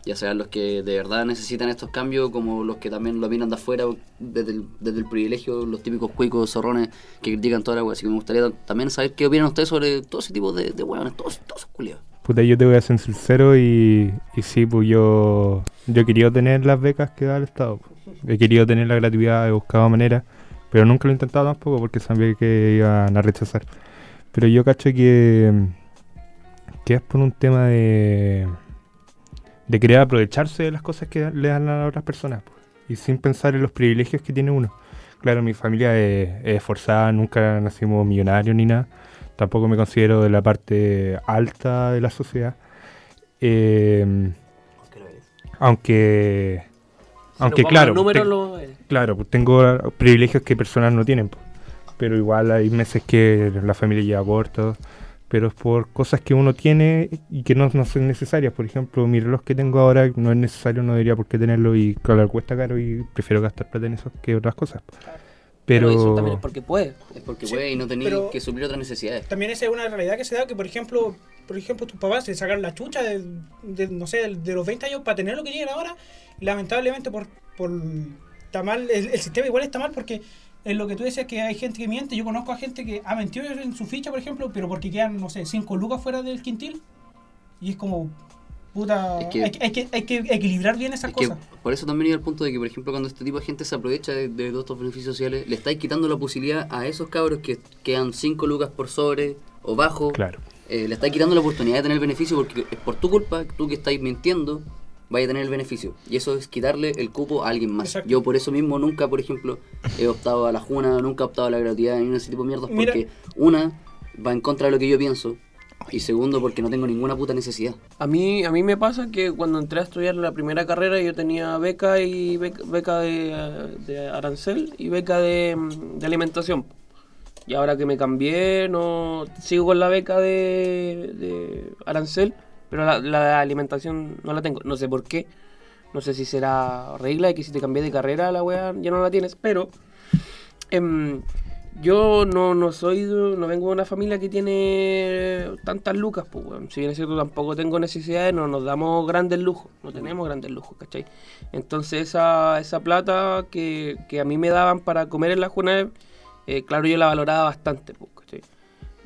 Ya sean los que de verdad necesitan estos cambios, como los que también lo miran de afuera desde el, desde el privilegio, los típicos cuicos, zorrones que critican toda la wea. Así que me gustaría también saber qué opinan ustedes sobre todo ese tipo de, de hueones, todos, todos esos culiados. Puta, yo te voy a ser sincero y, y sí, pues yo, yo querido tener las becas que da el Estado. He querido tener la gratuidad, he buscado maneras, pero nunca lo he intentado tampoco porque sabía que iban a rechazar. Pero yo cacho que, que es por un tema de, de querer aprovecharse de las cosas que le dan a otras personas pues, y sin pensar en los privilegios que tiene uno. Claro, mi familia es, es esforzada, nunca nacimos millonarios ni nada. Tampoco me considero de la parte alta de la sociedad. Eh, aunque, Si aunque claro, te- lo- eh, claro, pues tengo privilegios que personas no tienen. pues. Pero igual hay meses que la familia lleva corto. Pero es por cosas que uno tiene y que no, no son necesarias. Por ejemplo, mi reloj que tengo ahora no es necesario, no debería por qué tenerlo. Y claro, cuesta caro y prefiero gastar plata en eso que otras cosas. Pero, eso también es porque puede. Es porque Sí, puede y no tenéis que suplir otras necesidades. También esa es una realidad que se da que, por ejemplo, por ejemplo, tus papás se sacaron la chucha de, de, no sé, de los 20 años para tener lo que tienen ahora. Y lamentablemente por, por está mal, el, el sistema igual está mal porque en lo que tú decías que hay gente que miente, yo conozco a gente que ha mentido en su ficha, por ejemplo, pero porque quedan, no sé, 5 lucas fuera del quintil. Y es como, puta, Es que- hay, que, hay, que, hay que equilibrar bien esas Es que cosas. por eso también iba el punto de que, por ejemplo, cuando este tipo de gente se aprovecha de, de todos estos beneficios sociales, le estáis quitando la posibilidad a esos cabros que quedan 5 lucas por sobre o bajo. claro. eh, le estáis quitando la oportunidad de tener beneficio porque es por tu culpa, tú que estáis mintiendo, vaya a tener el beneficio. Y eso es quitarle el cupo a alguien más. Exacto. Yo por eso mismo nunca, por ejemplo, he optado a la juna, nunca he optado a la gratuidad ni ese tipo de mierdas Mira. porque una va en contra de lo que yo pienso y segundo porque no tengo ninguna puta necesidad. A mí, a mí me pasa que cuando entré a estudiar la primera carrera yo tenía beca y beca, beca de, de arancel y beca de, de alimentación. Y ahora que me cambié, no sigo con la beca de, de arancel, pero la, alimentación no la tengo. No sé por qué. No sé si será regla de que si te cambié de carrera la weá ya no la tienes, pero em, yo no, no soy, no vengo de una familia que tiene tantas lucas, pues. Si bien es cierto, tampoco tengo necesidades, no nos damos grandes lujos, no tenemos grandes lujos, ¿cachai? Entonces esa, esa plata que, que a mí me daban para comer en la Junaev, eh, claro, yo la valoraba bastante, pues.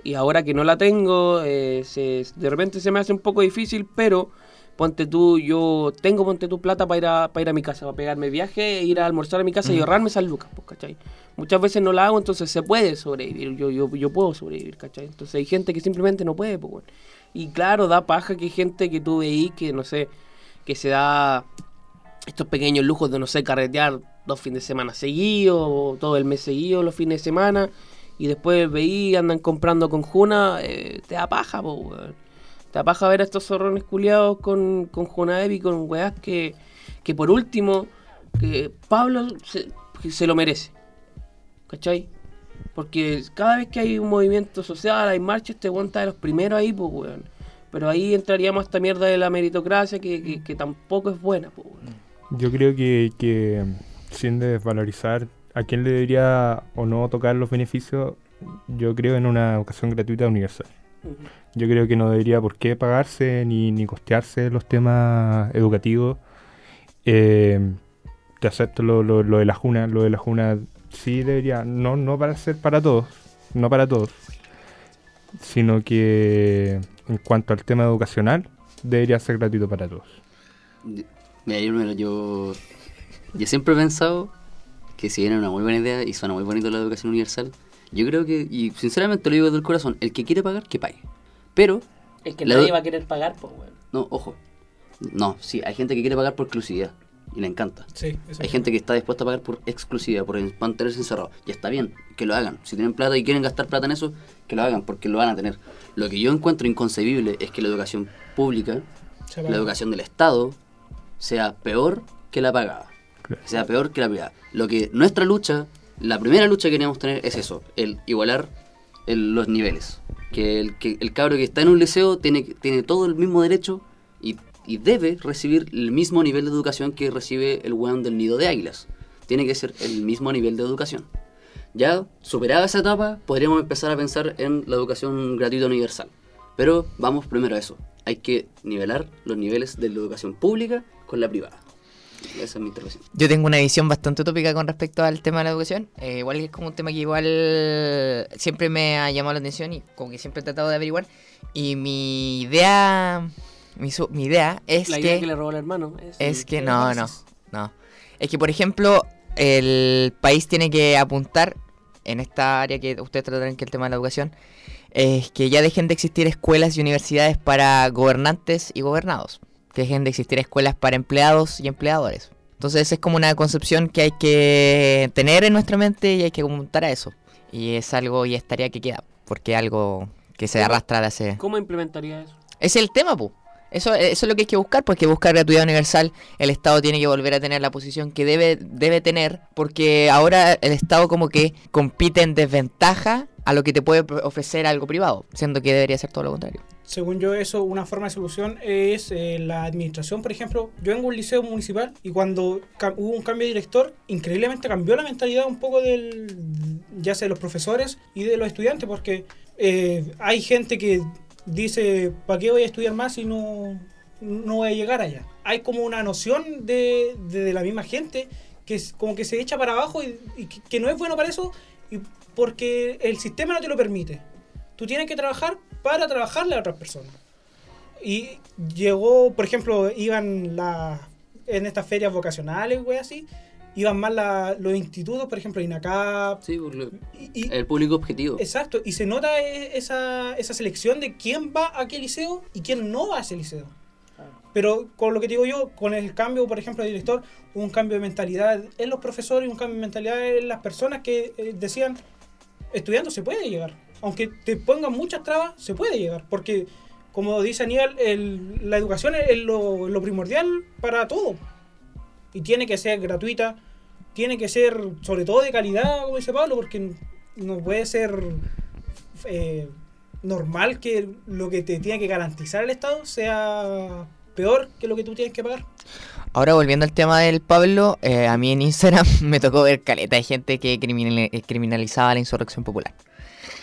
Y ahora que no la tengo, eh, se- de repente se me hace un poco difícil, pero ponte tú, yo tengo, ponte tú plata para ir a, para ir a mi casa, para pegarme viaje, ir a almorzar a mi casa y ahorrarme esas lucas, pues, ¿cachai? Muchas veces no la hago, entonces se puede sobrevivir, yo, yo, yo puedo sobrevivir, ¿cachai? Entonces hay gente que simplemente no puede, pues. Y claro, da paja que hay gente que tú veís que, no sé, que se da estos pequeños lujos de, no sé, carretear dos fines de semana seguidos, o todo el mes seguido, los fines de semana, y después veí, andan comprando con Juna, eh, te da paja, po, weón. Te da paja ver a estos zorrones culiados con, con Junaev y con weas que, que por último, que Pablo se, lo merece. ¿Cachai? Porque cada vez que hay un movimiento social, hay marchas, te cuenta de los primeros ahí, pues, weón. Pero ahí entraríamos a esta mierda de la meritocracia que, que, que tampoco es buena, pues, weón. Yo creo que, que sin desvalorizar a quién le debería o no tocar los beneficios, yo creo en una educación gratuita universal. Yo creo que no debería por qué pagarse ni, ni costearse los temas educativos. Eh, te acepto lo, lo- lo de la Juna, lo de la Juna sí debería, no, no para ser para todos, no para todos, sino que en cuanto al tema educacional, debería ser gratuito para todos. Mira, yo, yo, yo siempre he pensado que si bien es una muy buena idea y suena muy bonito la educación universal, yo creo que, y sinceramente lo digo desde el corazón, el que quiere pagar, que pague. Pero, Es que nadie va a querer pagar, pues, weón. no, ojo, no, sí, hay gente que quiere pagar por exclusividad y le encanta. Sí, eso Hay es. gente que está dispuesta a pagar por exclusividad, por mantenerse encerrado. Y está bien, que lo hagan. Si tienen plata y quieren gastar plata en eso, que lo hagan, porque lo van a tener. Lo que yo encuentro inconcebible es que la educación pública, la educación del Estado, sea peor que la pagada. Claro. Sea peor que la privada. Lo que nuestra lucha, la primera lucha que queremos tener es eso, el igualar los niveles. Que el, que el cabro que está en un liceo tiene, tiene todo el mismo derecho y, y debe recibir el mismo nivel de educación que recibe el weón del nido de águilas. Tiene que ser el mismo nivel de educación. Ya superada esa etapa, podríamos empezar a pensar en la educación gratuita universal. Pero vamos primero a eso. Hay que nivelar los niveles de la educación pública con la privada. Esa es mi intervención. Yo tengo una visión bastante utópica con respecto al tema de la educación. Eh, igual es como un tema que igual siempre me ha llamado la atención y como que siempre he tratado de averiguar. Y mi idea, mi, su- mi idea es La que... idea que le robó el hermano. Es, Es que no, no, no. Es que, por ejemplo, el país tiene que apuntar en esta área que ustedes tratarán que es el tema de la educación, es que ya dejen de existir escuelas y universidades para gobernantes y gobernados. Dejen de existir escuelas para empleados y empleadores. Entonces es como una concepción que hay que tener en nuestra mente y hay que apuntar a eso. Y es algo y es tarea que queda, porque es algo que se arrastra de hace... ¿Cómo implementaría eso? Es el tema, pu. Eso, eso es lo que hay que buscar, porque buscar gratuidad universal, el Estado tiene que volver a tener la posición que debe, debe tener, porque ahora el Estado como que compite en desventaja a lo que te puede ofrecer algo privado, siendo que debería ser todo lo contrario. Según yo, eso, una forma de solución es eh, la administración, por ejemplo. Yo vengo a un liceo municipal y cuando hubo un cambio de director, increíblemente cambió la mentalidad un poco del, ya sea de los profesores y de los estudiantes, porque eh, hay gente que dice, ¿para qué voy a estudiar más si no, no voy a llegar allá? Hay como una noción de, de, la misma gente que es como que se echa para abajo y, y que, no es bueno para eso y porque el sistema no te lo permite. Tú tienes que trabajar para trabajarle a otras personas. Y llegó, por ejemplo, iban en estas ferias vocacionales, güey, así, iban más la- los institutos, por ejemplo, INACAP. Sí, lo- Y, el público objetivo. exacto, y se nota e- esa, esa selección de quién va a qué liceo y quién no va a ese liceo. Pero con lo que te digo yo, con el cambio, por ejemplo, de director, un cambio de mentalidad en los profesores y un cambio de mentalidad en las personas que eh, decían, estudiando se puede llegar. Aunque te pongan muchas trabas, se puede llegar. Porque, como dice Aníbal, el- la educación es lo, lo primordial para todo. Y tiene que ser gratuita, tiene que ser sobre todo de calidad, como dice Pablo, porque no puede ser eh, normal que lo que te tiene que garantizar el Estado sea peor que lo que tú tienes que pagar. Ahora volviendo al tema del Pablo, eh, a mí en Instagram me tocó ver caleta de gente que eh, criminalizaba la insurrección popular.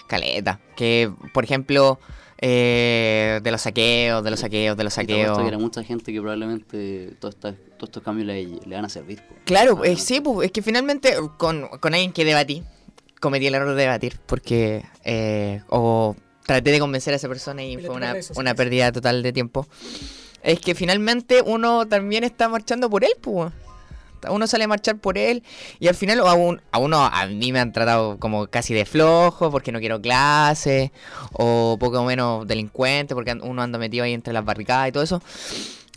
Caleta. Que, por ejemplo, eh, de los saqueos, de los saqueos, de los Y saqueos. que era mucha gente que probablemente todos estos, todos estos cambios le, le van a servir. po. Claro, eh, Ah, sí, pues, es que finalmente con, con alguien que debatí, cometí el error de debatir, porque eh, o traté de convencer a esa persona y fue una, una pérdida total de tiempo. Es que finalmente uno también está marchando por él, pues. Uno sale a marchar por él y al final a, un- a uno, a mí me han tratado como casi de flojo porque no quiero clase o poco menos delincuente porque uno anda metido ahí entre las barricadas y todo eso.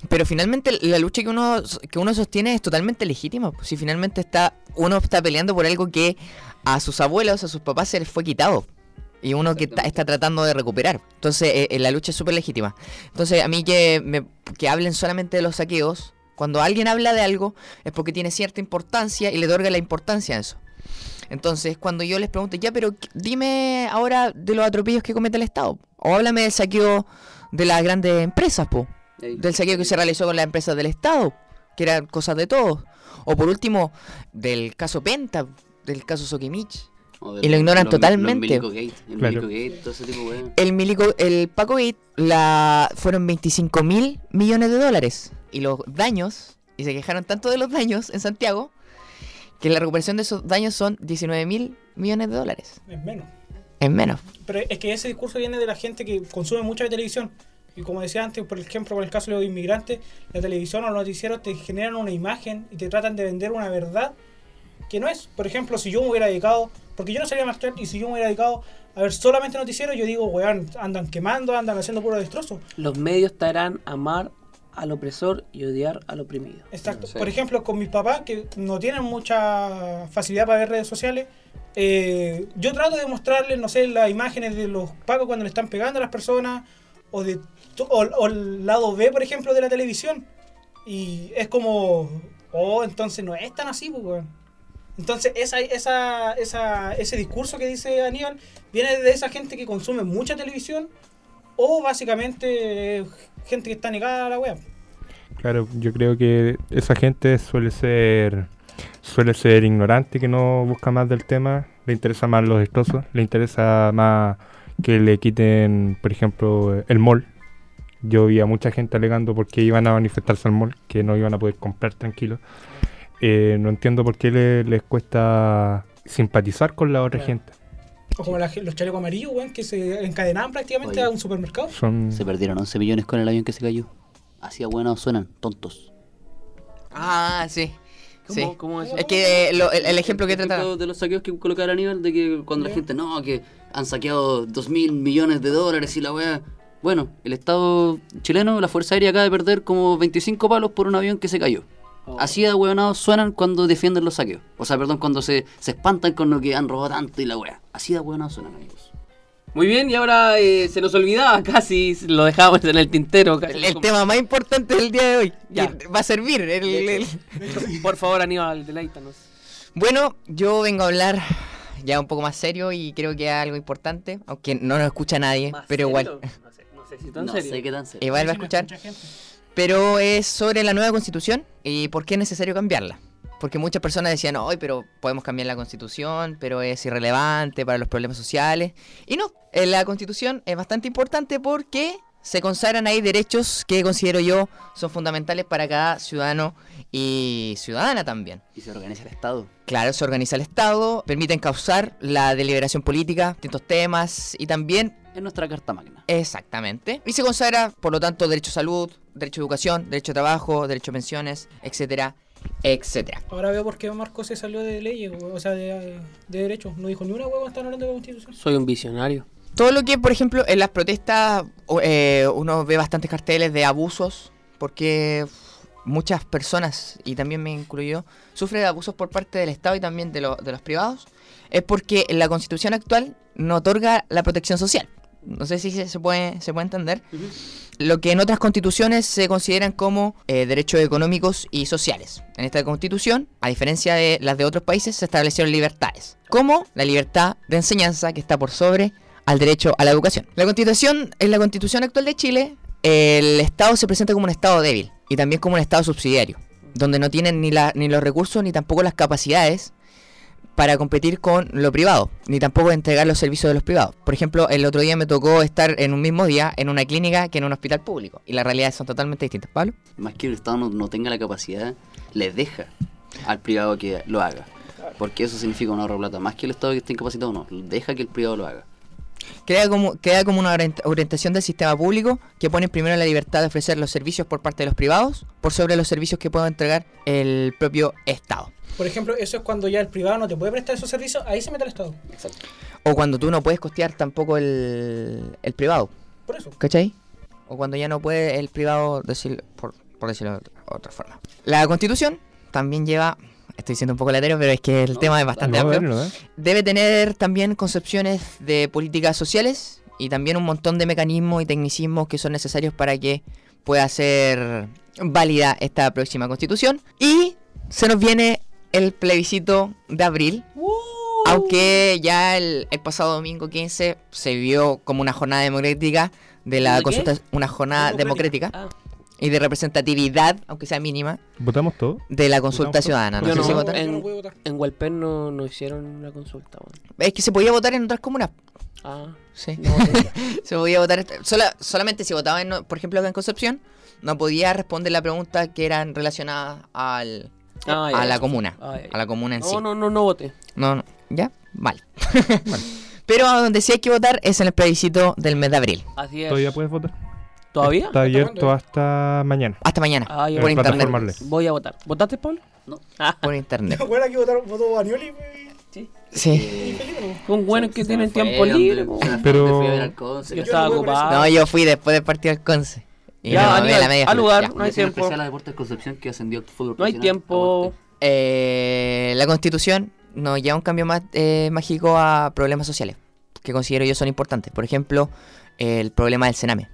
Pero finalmente la lucha que uno, que uno sostiene es totalmente legítima. pues, Si finalmente está uno está peleando por algo que a sus abuelos, a sus papás se les fue quitado. Y uno que está, está tratando de recuperar. Entonces eh, eh, la lucha es súper legítima. Entonces a mí que, me- que hablen solamente de los saqueos, cuando alguien habla de algo es porque tiene cierta importancia y le otorga la importancia a eso. Entonces cuando yo les pregunto, ya, pero ¿qué- dime ahora de los atropellos que comete el Estado. O háblame del saqueo de las grandes empresas, po del saqueo que se realizó con las empresas del Estado, que eran cosas de todos. O por último, del caso Penta, del caso Sokimich. y lo ignoran los- totalmente. Los Milico Gate, el Claro. Milico Gate, todo ese tipo de. El, milico, el Paco Gate la, fueron 25 mil millones de dólares. Y los daños, y se quejaron tanto de los daños en Santiago, que la recuperación de esos daños son 19 mil millones de dólares. Es menos. Es menos. Pero es que ese discurso viene de la gente que consume mucha televisión. Y como decía antes, por ejemplo, con el caso de los inmigrantes, la televisión o los noticieros te generan una imagen y te tratan de vender una verdad que no es. Por ejemplo, si yo me hubiera dedicado, porque yo no salía a marchar, y si yo me hubiera dedicado a ver solamente noticieros, yo digo, weón, andan quemando, andan haciendo puro destrozo. Los medios estarán amar al opresor y odiar al oprimido. Exacto. Sí. Por ejemplo, con mis papás, que no tienen mucha facilidad para ver redes sociales, eh, yo trato de mostrarles, no sé, las imágenes de los pacos cuando le están pegando a las personas, o, de, to- o, o el lado B, por ejemplo, de la televisión. Y es como, oh, entonces no es tan así, pues, weón. Entonces, esa, esa, esa, ese discurso que dice Aníbal viene de esa gente que consume mucha televisión o básicamente eh, gente que está negada a la web. Claro, yo creo que esa gente suele ser suele ser ignorante, que no busca más del tema, le interesa más los destrozos, le interesa más que le quiten, por ejemplo, el mall, Yo vi a mucha gente alegando porque iban a manifestarse al mall, que no iban a poder comprar tranquilos. Eh, no entiendo por qué le- les cuesta simpatizar con la otra Claro. gente. O como la los chalecos amarillos, weón, que se encadenaban prácticamente Oye. a un supermercado. Son Se perdieron 11 millones con el avión que se cayó. Así a buenos suenan, tontos. Ah, sí. ¿Cómo, Sí. cómo es? Es que eh, lo- el, el ejemplo que trataba. de los saqueos que colocaba Aníbal, de que cuando la Ya. gente, no, que han saqueado 2 mil millones de dólares y la weá. Bueno, el Estado chileno, la Fuerza Aérea acaba de perder como 25 palos por un avión que se cayó. Oh. Así de hueonados suenan cuando defienden los saqueos. O sea, perdón, cuando se, se espantan con lo que han robado tanto y la weá. Así de hueonados suenan, amigos. Muy bien, y ahora eh, se nos olvidaba casi, lo dejamos en el tintero. casi. El, el tema más importante del día de hoy. Ya. va a servir. el- el- Por favor, Aníbal, deleítanos. Bueno, yo vengo a hablar ya un poco más serio y creo que es algo importante, aunque no nos escucha nadie, ¿Más pero serio? igual, No sé, no sé si tan No serio. sé qué tan serio. igual va a escuchar. Pero es sobre la nueva constitución y por qué es necesario cambiarla. Porque muchas personas decían, hoy, pero podemos cambiar la constitución, pero es irrelevante para los problemas sociales. Y no, eh, la constitución es bastante importante porque se consagran ahí derechos que considero yo son fundamentales para cada ciudadano y ciudadana también. Y se organiza el Estado. Claro, se organiza el Estado, permiten causar la deliberación política, distintos temas y también Es nuestra carta magna. Exactamente. Y se consagra, por lo tanto, derecho a salud, derecho a educación, derecho a trabajo, derecho a pensiones, etcétera, etcétera. Ahora veo por qué Marco se salió de leyes, o sea, de, de derechos. No dijo ni una huevo, están hablando de la constitución. Soy un visionario. Todo lo que, por ejemplo, en las protestas eh, uno ve bastantes carteles de abusos, porque muchas personas, y también me incluyo, sufren de abusos por parte del Estado y también de, lo- de los privados, es porque la constitución actual no otorga la protección social. No sé si se puede, se puede entender. Lo que en otras constituciones se consideran como eh, derechos económicos y sociales. En esta constitución, a diferencia de las de otros países, se establecieron libertades, como la libertad de enseñanza que está por sobre al derecho a la educación. La constitución, en la constitución actual de Chile, el Estado se presenta como un Estado débil y también como un Estado subsidiario, donde no tienen ni, la, ni los recursos ni tampoco las capacidades para competir con lo privado, ni tampoco entregar los servicios de los privados. Por ejemplo, el otro día me tocó estar en un mismo día en una clínica que en un hospital público, y las realidades son totalmente distintas. Pablo. Más que el Estado no, no tenga la capacidad, les deja al privado que lo haga. Porque eso significa un ahorro de plata. Más que el Estado que esté incapacitado, no. Deja que el privado lo haga. Crea como, como una orient- orientación del sistema público que pone primero la libertad de ofrecer los servicios por parte de los privados por sobre los servicios que pueda entregar el propio Estado. Por ejemplo, eso es cuando ya el privado no te puede prestar esos servicios, ahí se mete el Estado. Exacto. O cuando tú no puedes costear tampoco el, el privado, Por eso. ¿cachai? O cuando ya no puede el privado decir, por, por decirlo de otra forma. La constitución también lleva, estoy siendo un poco latero, pero es que el No, tema es bastante amplio. dale. Debe tener también concepciones de políticas sociales y también un montón de mecanismos y tecnicismos que son necesarios para que pueda ser válida esta próxima constitución. Y se nos viene el plebiscito de abril. Aunque ya el, el pasado domingo 15 se vio como una jornada democrática de la ¿De qué? consulta, una jornada Democrática. democrática Ah, y de representatividad, aunque sea mínima, ¿Votamos todo? de la consulta ciudadana. No Yo sé no, si en- no votar. en Hualpén no, no hicieron la consulta. Es que se podía votar en otras comunas. Ah, Sí. no. Se podía votar, sola- solamente si votaba, en, por ejemplo, acá en Concepción, no podía responder la pregunta que eran relacionadas al, Ah, ya, a la comuna, Ah, ya, ya. a la comuna en sí. No, no, no, no voté. No, no, ¿ya? Vale. Pero a donde sí hay que votar es en el plebiscito del mes de abril. Así es. ¿Todavía puedes votar? ¿Todavía? Está abierto hasta mañana. Hasta mañana, Ah, ya. por internet. Voy a votar. ¿Votaste, Pablo? No. Ah, Por internet. Bueno, aquí votaron, votó Banioli y Sí. Felipe, ¿no? son buenos que fue, tiempo libre. Pero- te fui a ver al Conce. Yo estaba ocupado. No, yo fui después del partido del Conce. Ya, Aníbal, media al lugar, Ya. no hay tiempo. especial a Deportes Concepción que ascendió al fútbol No hay tiempo. Eh, la constitución nos lleva un cambio más eh, mágico a problemas sociales que considero yo son importantes. Por ejemplo, el problema del Sename,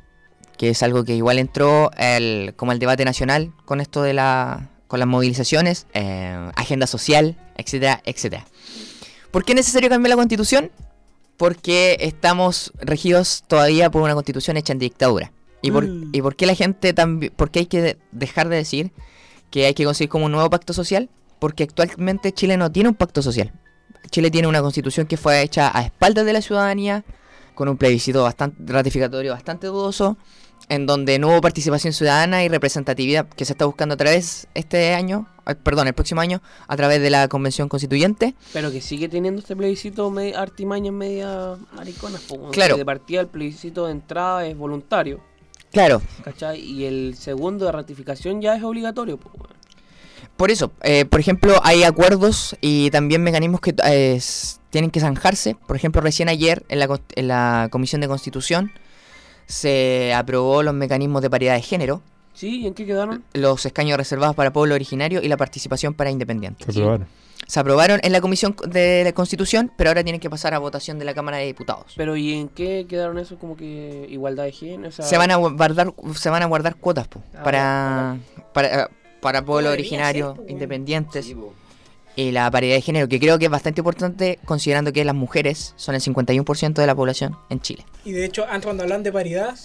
que es algo que igual entró el, como el debate nacional con esto de la con las movilizaciones, eh, agenda social, etcétera, etcétera. ¿Por qué es necesario cambiar la constitución? Porque estamos regidos todavía por una constitución hecha en dictadura. ¿Y por, Mm. ¿y por qué la gente también, por qué hay que de- dejar de decir que hay que conseguir como un nuevo pacto social? Porque actualmente Chile no tiene un pacto social. Chile tiene una constitución que fue hecha a espaldas de la ciudadanía, con un plebiscito bastante ratificatorio bastante dudoso, en donde no hubo participación ciudadana y representatividad que se está buscando a través este año, perdón, el próximo año, a través de la convención constituyente. Pero que sigue teniendo este plebiscito artimañas media mariconas. Claro. De partida el plebiscito de entrada es voluntario, Claro, ¿cachai? Y el segundo de ratificación ya es obligatorio, weón. por eso, eh, por ejemplo, hay acuerdos y también mecanismos que eh, tienen que zanjarse. Por ejemplo, recién ayer en la, en la Comisión de Constitución se aprobó los mecanismos de paridad de género, ¿Sí? ¿Y en qué quedaron? los escaños reservados para pueblo originario y la participación para independientes. Se aprobaron. Se aprobaron en la Comisión de la Constitución, pero ahora tienen que pasar a votación de la Cámara de Diputados. Pero ¿y en qué quedaron eso como que igualdad de género? O sea, se van a guardar se van a guardar cuotas po, Ah, para, para para pueblo debería originario ser, po, weón. independientes Sí, y la paridad de género que creo que es bastante importante considerando que las mujeres son el 51% de la población en Chile Y de hecho, antes cuando hablan de paridad,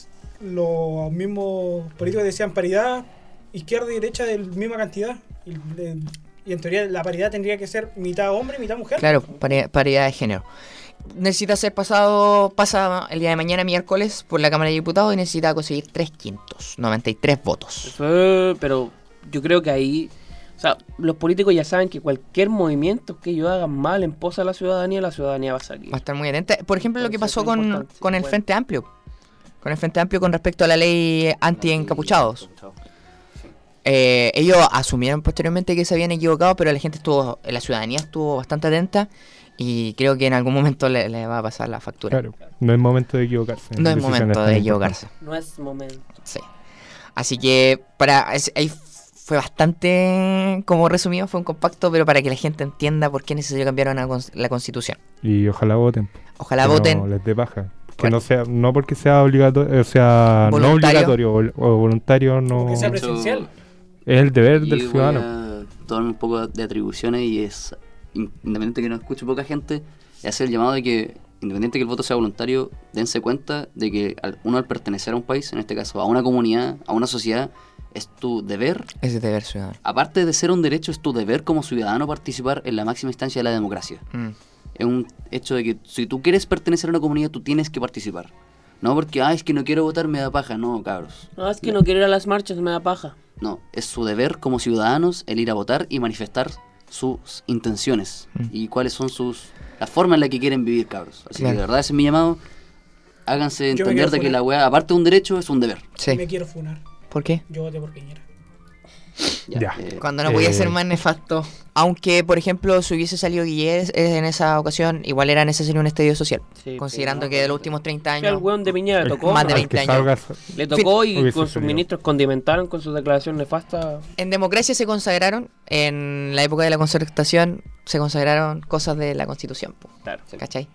los mismos políticos decían paridad izquierda y derecha de la misma cantidad. Y, de- y en teoría la paridad tendría que ser mitad hombre, mitad mujer. claro pari- paridad de género necesita ser pasado pasa el día de mañana miércoles por la Cámara de Diputados y necesita conseguir 3 quintos 93 votos pero yo creo que ahí, o sea, los políticos ya saben que cualquier movimiento que ellos hagan mal en pos a la ciudadanía, la ciudadanía va a salir. Va a estar muy atenta. Por ejemplo, lo que pasó con, con el bueno. Frente Amplio. Con el Frente Amplio con respecto a la ley anti-encapuchados. Eh, ellos asumieron posteriormente que se habían equivocado, pero la gente estuvo, la ciudadanía estuvo bastante atenta y creo que en algún momento le, le va a pasar la factura. Claro. No es momento de equivocarse. No es momento de equivocarse. No es momento. Sí. Así que para es- ahí fue bastante como resumido, fue un compacto, pero para que la gente entienda por qué es necesario cambiar una cons- la constitución. Y ojalá voten. Ojalá que voten. No les dé paja. Que Bueno. no sea, no porque sea obligatorio, o sea, no Voluntario. obligatorio o, o voluntario, no. que sea presencial. Es el deber Yo del voy ciudadano. a tomarme un poco de atribuciones y es, in- independiente que no escuche poca gente, es hacer el llamado de que, independiente que el voto sea voluntario, dense cuenta de que al- uno al pertenecer a un país, en este caso a una comunidad, a una sociedad, es tu deber, Ese deber ciudadano. aparte de ser un derecho, es tu deber como ciudadano participar en la máxima instancia de la democracia. Mm. Es un hecho de que si tú quieres pertenecer a una comunidad, tú tienes que participar. No porque, ah, es que no quiero votar, me da paja. No, cabros. No, es que no quiero ir a las marchas, me da paja. No, es su deber como ciudadanos el ir a votar y manifestar sus intenciones Mm. y cuáles son sus la forma en la que quieren vivir, cabros. Así Claro. que de verdad ese es mi llamado. Háganse Yo entender de que la weá, aparte de un derecho, es un deber. Sí. Me quiero funar. ¿Por qué? Yo voté por Piñera. Ya. eh, Cuando no podía Eh, ser más nefasto. Aunque, por ejemplo, si hubiese salido Guillermo en esa ocasión, igual era necesario un estadio social. Sí, considerando pero no, que de los últimos 30 Que al años. weón de Piñera le tocó. Más de Al 20 que años. salga- Le tocó y con sus ministros condimentaron con sus declaraciones nefastas. En democracia se consagraron, en la época de la concertación, se consagraron cosas de la constitución. po, Claro. ¿Cachai?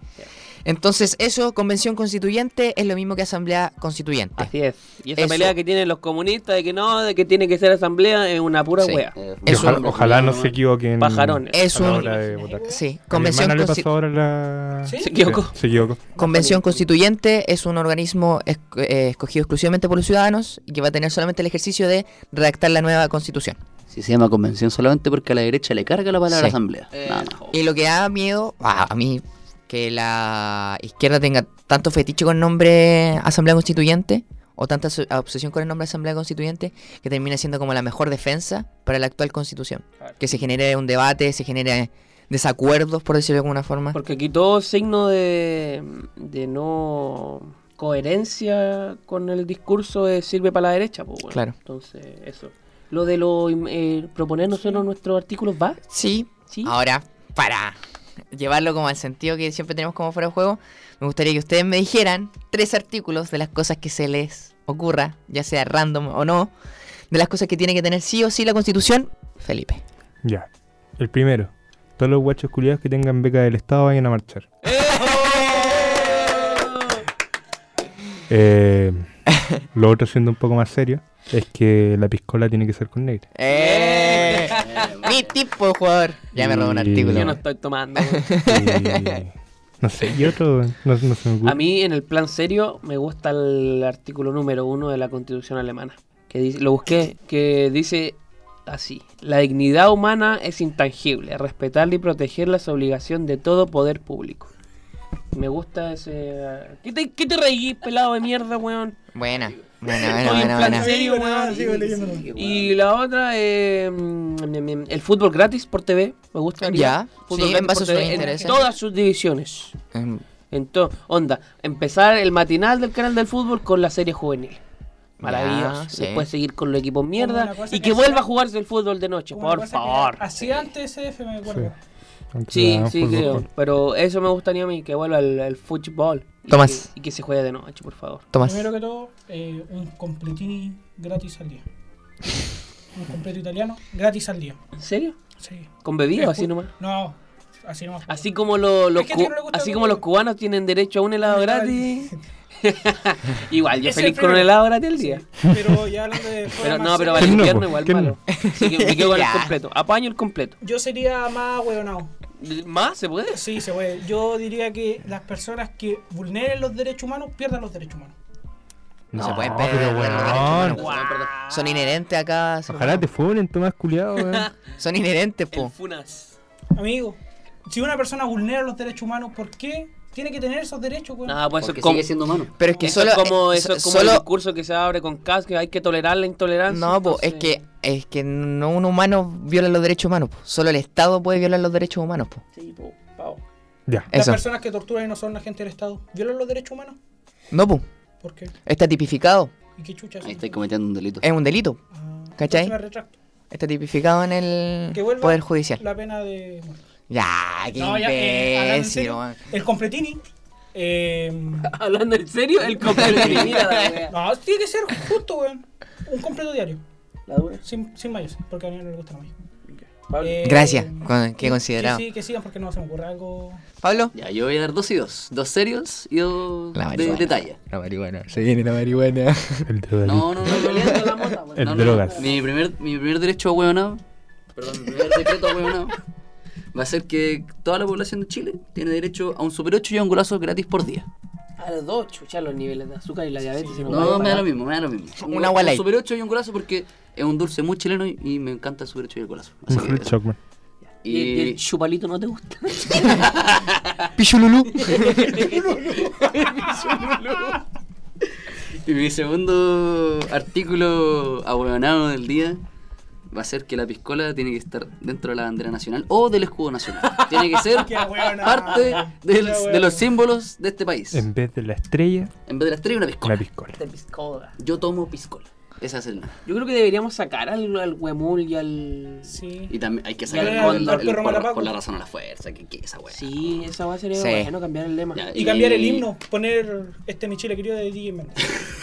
Entonces, eso, convención constituyente, es lo mismo que asamblea constituyente. Así es. Y esa Eso. pelea que tienen los comunistas de que no, de que tiene que ser asamblea, es una pura Sí. wea. eh, ojalá, un- ojalá no se equivoquen. Pajarones. Es un-. Sí, convención, hermana le consti- pasó ahora la... ¿Sí? Se equivocó. Se equivocó. convención constituyente es un organismo eh, escogido exclusivamente por los ciudadanos y que va a tener solamente el ejercicio de redactar la nueva constitución. Si se llama convención solamente porque a la derecha le carga la palabra Sí. asamblea. Eh, Nada más. Y lo que da miedo a mí, que la izquierda tenga tanto fetiche con el nombre Asamblea Constituyente, o tanta obsesión con el nombre Asamblea Constituyente, que termina siendo como la mejor defensa para la actual constitución. Claro. Que se genere un debate, se genere desacuerdos, por decirlo de alguna forma. Porque aquí todo signo de, de no coherencia con el discurso sirve para la derecha. Pues, bueno. Claro. Entonces, eso. Lo de lo eh, proponer nosotros nuestros artículos va. Sí, Sí. ahora, para llevarlo como al sentido que siempre tenemos como fuera de juego, me gustaría que ustedes me dijeran tres artículos de las cosas que se les ocurra, ya sea random o no, de las cosas que tiene que tener sí o sí la constitución, Felipe. Ya. El primero. Todos los guachos culiados que tengan beca del Estado vayan a marchar. Eh, lo otro, siendo un poco más serio, es que la piscola tiene que ser con negra. ¡Eh! Mi tipo de jugador. Ya me robó un Y- artículo. Yo no estoy tomando. Y- no sé, y otro, no, no se me ocurre. A mí, en el plan serio, me gusta el artículo número uno de la Constitución alemana. Que dice, lo busqué, que dice así: La dignidad humana es intangible. Respetarla y protegerla es obligación de todo poder público. Me gusta ese. ¿Qué te, qué te reís, pelado de mierda, weón? Buena. Bueno, bueno, bueno, plan serio, bueno. Y la otra, eh, mm, el fútbol gratis por TV. Me gusta. Ya, Fútbol sí, en por TV, en todas sus divisiones. Em, En to- onda, empezar el matinal del canal del fútbol con la serie juvenil. Maravilloso. Ya, sí. Después seguir con los equipos mierda y que que vuelva a jugarse el fútbol de noche, por favor. Hacía antes SF, me acuerdo. Sí, sí, creo. Pero eso me gustaría a mí, que vuelva el, el fútbol. Y Tomás. Que, y que se juegue de noche, por favor. Tomás. Primero que todo, eh, un completini gratis al día. Un completo italiano gratis al día. ¿En serio? Sí. ¿Con bebida o así nomás? No, así nomás. Así como lo- los, no así como los cubanos tienen derecho a un helado gratis. igual, yo feliz con un helado gratis al día. Pero ya hablando de. Pero no, pero para el ¿Quién no, invierno igual ¿Quién malo. Así que me quedo con el completo. Apaño el completo. Yo sería más hueonado. ¿Más se puede? Sí, se puede. Yo diría que las personas que vulneren los derechos humanos pierdan los derechos humanos. No, se pueden pero perder los derechos humanos. Son inherentes acá. Ojalá te funen, Tomás culiado, weón. Son inherentes, po. Funas. Amigo, si una persona vulnera los derechos humanos, ¿por qué tiene que tener esos derechos, weón? No, pues Porque sigue siendo humano. Pero es que eso solo. es como, eso es como el solo. discurso que se abre con Cas, que hay que tolerar la intolerancia. No, po, es que. Es que no un humano viola los derechos humanos, po. Solo el Estado puede violar los derechos humanos, po. Sí, po, pavo. Ya. Las Eso. personas que torturan y no son agentes del Estado, ¿violan los derechos humanos? No, po. ¿Por qué? Está tipificado. ¿Y qué chuchas? Ahí estáis cometiendo un delito. Es un delito. Ah, ¿Cachai? me retracto. Está tipificado en el Que vuelva Poder Judicial. La pena de muerte. Ya, qué No, ya, eh, imbécil, serio, el completini. Eh, Hablando en serio, el la wea. no, tiene que ser justo, weón. Un completo diario. La dura. Sin, sin mayos, porque a mí no le gusta la mayo. Eh, Gracias, con- qué que- considerado. Que, sí, que sigan porque no se me ocurre algo. Pablo. Ya, yo voy a dar dos y dos. Dos serios y dos La de, marihuana. de talla. La marihuana. Se viene la marihuana. El drogadicto. No, no, no, Peleando la mota, weón. El no, no, drogas. Mi primer, mi primer derecho a hueonado, perdón, mi primer decreto a hueonado, va a ser que toda la población de Chile tiene derecho a un super 8 y a un golazo gratis por día. A los dos, chuchar los niveles de azúcar y la diabetes. si No, me da lo mismo, me da lo mismo. Un go- agua light. super 8 y un golazo porque es un dulce muy chileno y, y me encanta el super 8 y el golazo. Así Un que eso. ¿Y, el chupalito no te gusta? Pichululú. y mi segundo artículo ahueonado del día va a ser que la piscola tiene que estar dentro de la bandera nacional o del escudo nacional. Tiene que ser parte del- de los símbolos de este país. En vez de la estrella, En vez de la estrella, una piscola. la piscola. De piscola. Yo tomo piscola. Esa es el. Yo creo que deberíamos sacar al, al huemul y al... Sí. Y también hay que sacar al- el, perro por, la razón a la fuerza. que que esa wea? Sí, esa va a ser Sí. bueno cambiar el lema. Ya, Y cambiar el himno, poner este mi Chile querido de DJ Mendes.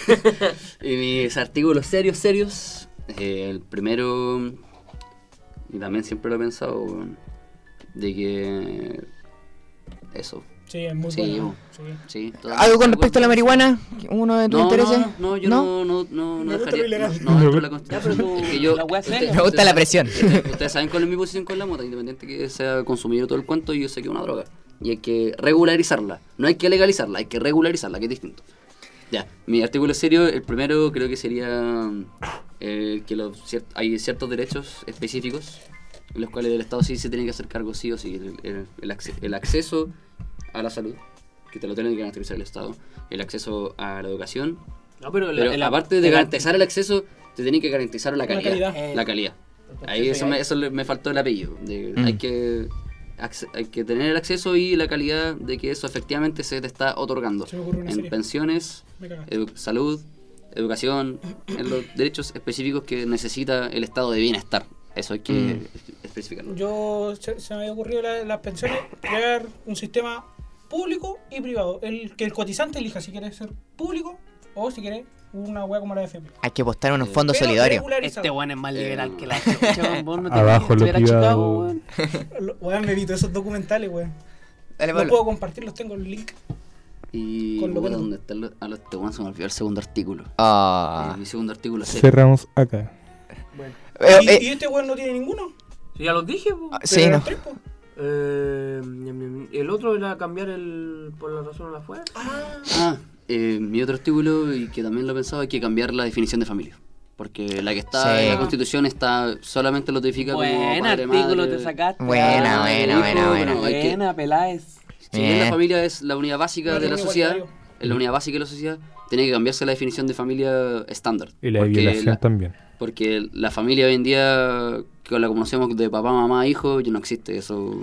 Y mis artículos serios, serios. eh, el primero, y también siempre lo he pensado, de que. Eso. Sí, es muy Sí, bueno. Sí. Sí, ¿Algo con respecto a la marihuana? ¿Uno de tus No, intereses? no, no, yo no, no, no, no dejaría. No, no la constitución. Es que yo, usted-. Me gusta la presión. Ustedes, ustedes saben cuál es mi posición con la mota, independiente que sea consumido todo el cuento, yo sé que es una droga. Y hay que regularizarla. No hay que legalizarla, hay que regularizarla, que es distinto. Ya, mi artículo serio, el primero creo que sería eh, que los, cier- hay ciertos derechos específicos en los cuales el Estado sí se tiene que hacer cargo sí o sí. El, el- el acce- el acceso a la salud, que te lo tiene que garantizar el Estado. El acceso a la educación, No, pero, pero la- aparte de la- garantizar el acceso, te tienen que garantizar la La calidad. calidad. La calidad. Ahí eso me, eso le- me faltó el apellido. de- Mm. hay, que, hay que tener el acceso y la calidad de que eso efectivamente se te está otorgando. En serie. pensiones, edu- salud, educación, en los derechos específicos que necesita el estado de bienestar. Eso hay que Mm. especificarlo. Yo se, se me había ocurrido la- las pensiones, crear un sistema público y privado. El, que el cotizante elija si quiere ser público o si quiere una hueá como la FP. Hay que apostar en un fondo Pero solidario. regularizado. Este weón es más Eh, liberal que la chucha. Vos no Abajo lo Chicago, weón. Me evito esos documentales, weón. Dale, No puedo compartirlos, tengo el link. Y Con lo puta, bueno. ¿dónde está el- a los este weón se me olvidó el segundo artículo. Ah. Eh, mi segundo artículo. Cerramos acá. Eh, ¿Y, eh, y este weón no tiene ninguno? Sí, ya los dije, ah, Pero sí, no. tres. Eh, el otro era cambiar el por la razón a la fuerza. Ah, eh, mi otro artículo, y que también lo he pensado, hay que cambiar la definición de familia. Porque la que está Sí. en la Constitución está solamente lo tipifica como Buen padre, artículo madre. te sacaste. Buena, Ah, buena, hijo, buena, buena. Buena, Peláez. Si bien la familia es la unidad básica Pero de la sociedad, es la unidad básica de la sociedad, tiene que cambiarse la definición de familia estándar. Y la violación la- también. Porque la familia hoy en día, que la conocemos de papá, mamá, hijo, ya no existe. Eso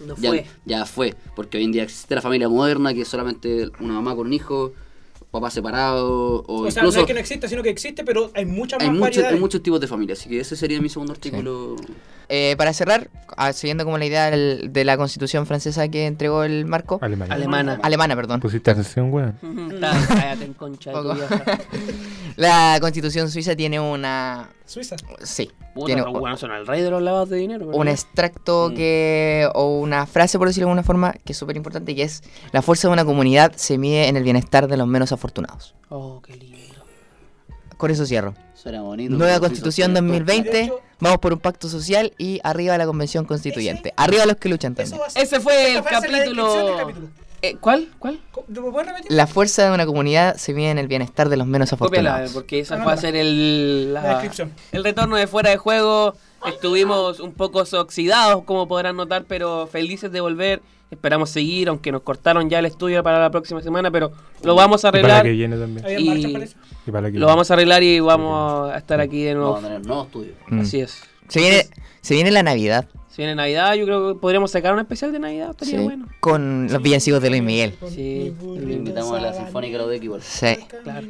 No ya, fue. ya fue. Porque hoy en día existe la familia moderna, que es solamente una mamá con un hijo, papá separado, o, O sea, no incluso es que no exista, sino que existe, pero hay muchas más hay, muchos, hay muchos tipos de familia. Así que ese sería mi segundo artículo. Eh, para cerrar, ah, siguiendo como la idea del- de la constitución francesa que entregó el marco, Alemania. Alemana. alemana, perdón. Pusiste atención, weón. En concha. La constitución suiza tiene una... Suiza. Sí, Puta, tiene los weones son el rey de los lavados de dinero. un extracto Mm. que o una frase por decirlo de alguna forma que es súper importante que es la fuerza de una comunidad se mide en el bienestar de los menos afortunados Oh, qué lindo. Con eso cierro Suena bonito. nueva constitución son- 2020 De hecho- vamos por un pacto social y arriba la convención constituyente arriba los que luchan también Ese fue el capítulo. capítulo. Eh, ¿Cuál? ¿Cuál? La fuerza de una comunidad se mide en el bienestar de los menos Cópiala, afortunados porque esa Ah, va a ser el, la- La descripción. el retorno de fuera de juego. Estuvimos un poco oxidados, como podrán notar, pero felices de volver. Esperamos seguir, aunque nos cortaron ya el estudio para la próxima semana, pero lo vamos a Y para la arreglar. que viene también. Y-. Y para que Lo vamos a arreglar y vamos a estar aquí de nuevo. Vamos a tener nuevo estudio. Mm. Así es. se viene se viene la navidad Si viene Navidad, yo creo que podríamos sacar un especial de Navidad, estaría sí, bueno. con los villancicos de Luis Miguel Sí, Le invitamos a la Sinfónica Lodec igual. sí Claro.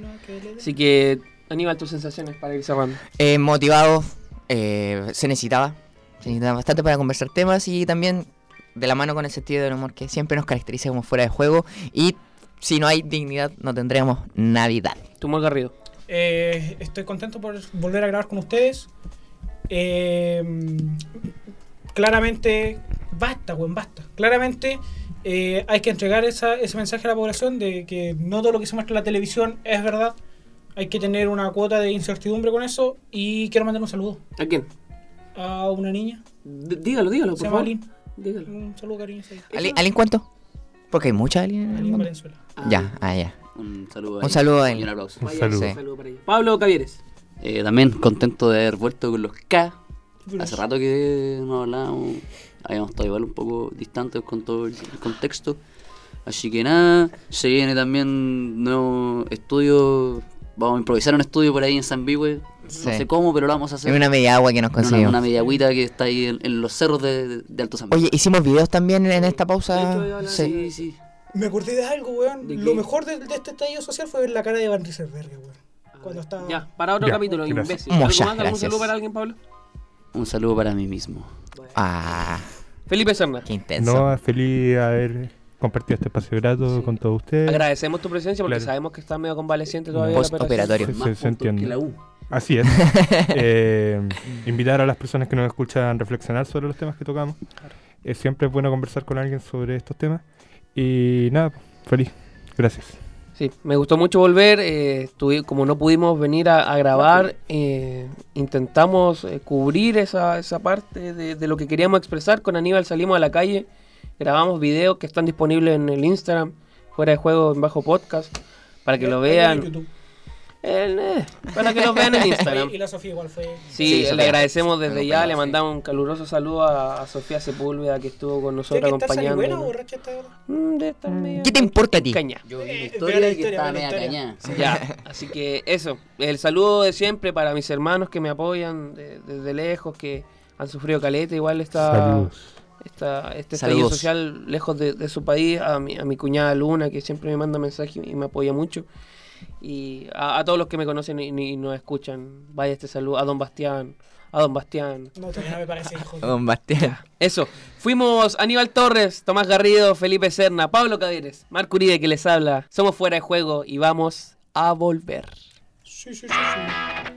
Así que, Aníbal, tus sensaciones para ir cerrando. eh, motivado eh, se necesitaba se necesitaba bastante para conversar temas y también de la mano con el sentido del humor que siempre nos caracteriza como fuera de juego y si no hay dignidad no tendremos navidad Tumor Garrido. Eh, estoy contento por volver a grabar con ustedes. Eh, claramente, basta, weón, basta. Claramente eh, hay que entregar esa, ese mensaje a la población de que no todo lo que se muestra en la televisión es verdad. Hay que tener una cuota de incertidumbre con eso. Y quiero mandar un saludo ¿A quién? a una niña. D- dígalo, dígalo, Se por llama favor. Aline. Dígalo. Un saludo cariño. ¿Alguien, ¿alguien cuánto? porque hay mucha alguien en el Aline mundo. Valenzuela. ya ah ya Un saludo. Un saludo a él. Y un aplauso. Un Vaya, saludo. Sí. saludo para ella. Pablo Cavieres. Eh, también contento de haber vuelto con los K. Hace rato que no hablábamos, habíamos estado igual un poco distantes con todo el contexto. Así que nada, se viene también nuevo estudio. Vamos a improvisar un estudio por ahí en San Bihue. Sí. No sé cómo, pero lo vamos a hacer. es una media agua que nos Una- conseguimos Una, media agüita que está ahí en, en los cerros de, de Alto San oye Bihue. hicimos videos también en esta pausa sí. sí, sí. Me acordé de algo, weón. ¿De Lo qué? mejor de, de este estallido social fue ver la cara de Van Rieselberg, weón. Cuando estaba. Ya, para otro Ya, capítulo, gracias. imbécil. ¿Algo Muchas más? ¿Algún gracias. saludo para alguien, Pablo? Un saludo para mí mismo. ah Felipe Serna. qué intenso No, feliz haber compartido este espacio grato con todos ustedes. Agradecemos tu presencia porque Claro. sabemos que estás medio convaleciente todavía. Postoperatorio. Sí, Más se- entiende. que la U. Así es. Eh, invitar a las personas que nos escuchan a reflexionar sobre los temas que tocamos. Es siempre es bueno conversar con alguien sobre estos temas. Y nada, feliz. Gracias. Sí, me gustó mucho volver. eh, como no pudimos venir a, a grabar, eh, intentamos eh, cubrir esa, esa parte de, de lo que queríamos expresar. Con Aníbal salimos a la calle, grabamos videos que están disponibles en el Instagram, fuera de juego en bajo podcast, para que lo vean. YouTube. En, eh, para que lo vean en Instagram. Y la Sofía igual fue. Sí, Sí, le agradecemos desde ya, le sí. mandamos un caluroso saludo a, a Sofía Sepúlveda que estuvo con ¿Tiene nosotros acompañando. buena o borracha esta hora? Mm, medio ¿Qué te importa a ti? caña. Yo vi la Eh, historia ve la y que historia, estaba ve la media historia. cañada. Ya, así que eso, el saludo de siempre para mis hermanos que me apoyan de- desde lejos, que han sufrido caleta, igual está Saludos. Esta, este estallido Saludos. social lejos de, de su país, a mi, a mi cuñada Luna, que siempre me manda mensajes y me apoya mucho, y a, a todos los que me conocen y, y nos escuchan, vaya este saludo, a don Bastián, a don Bastián. No, todavía no me parece, hijo. de- Don Bastián. Eso, fuimos Aníbal Torres, Tomás Garrido, Felipe Serna, Pablo Caderes, Marco Uribe que les habla, somos fuera de juego y vamos a volver. Sí, sí, sí, sí.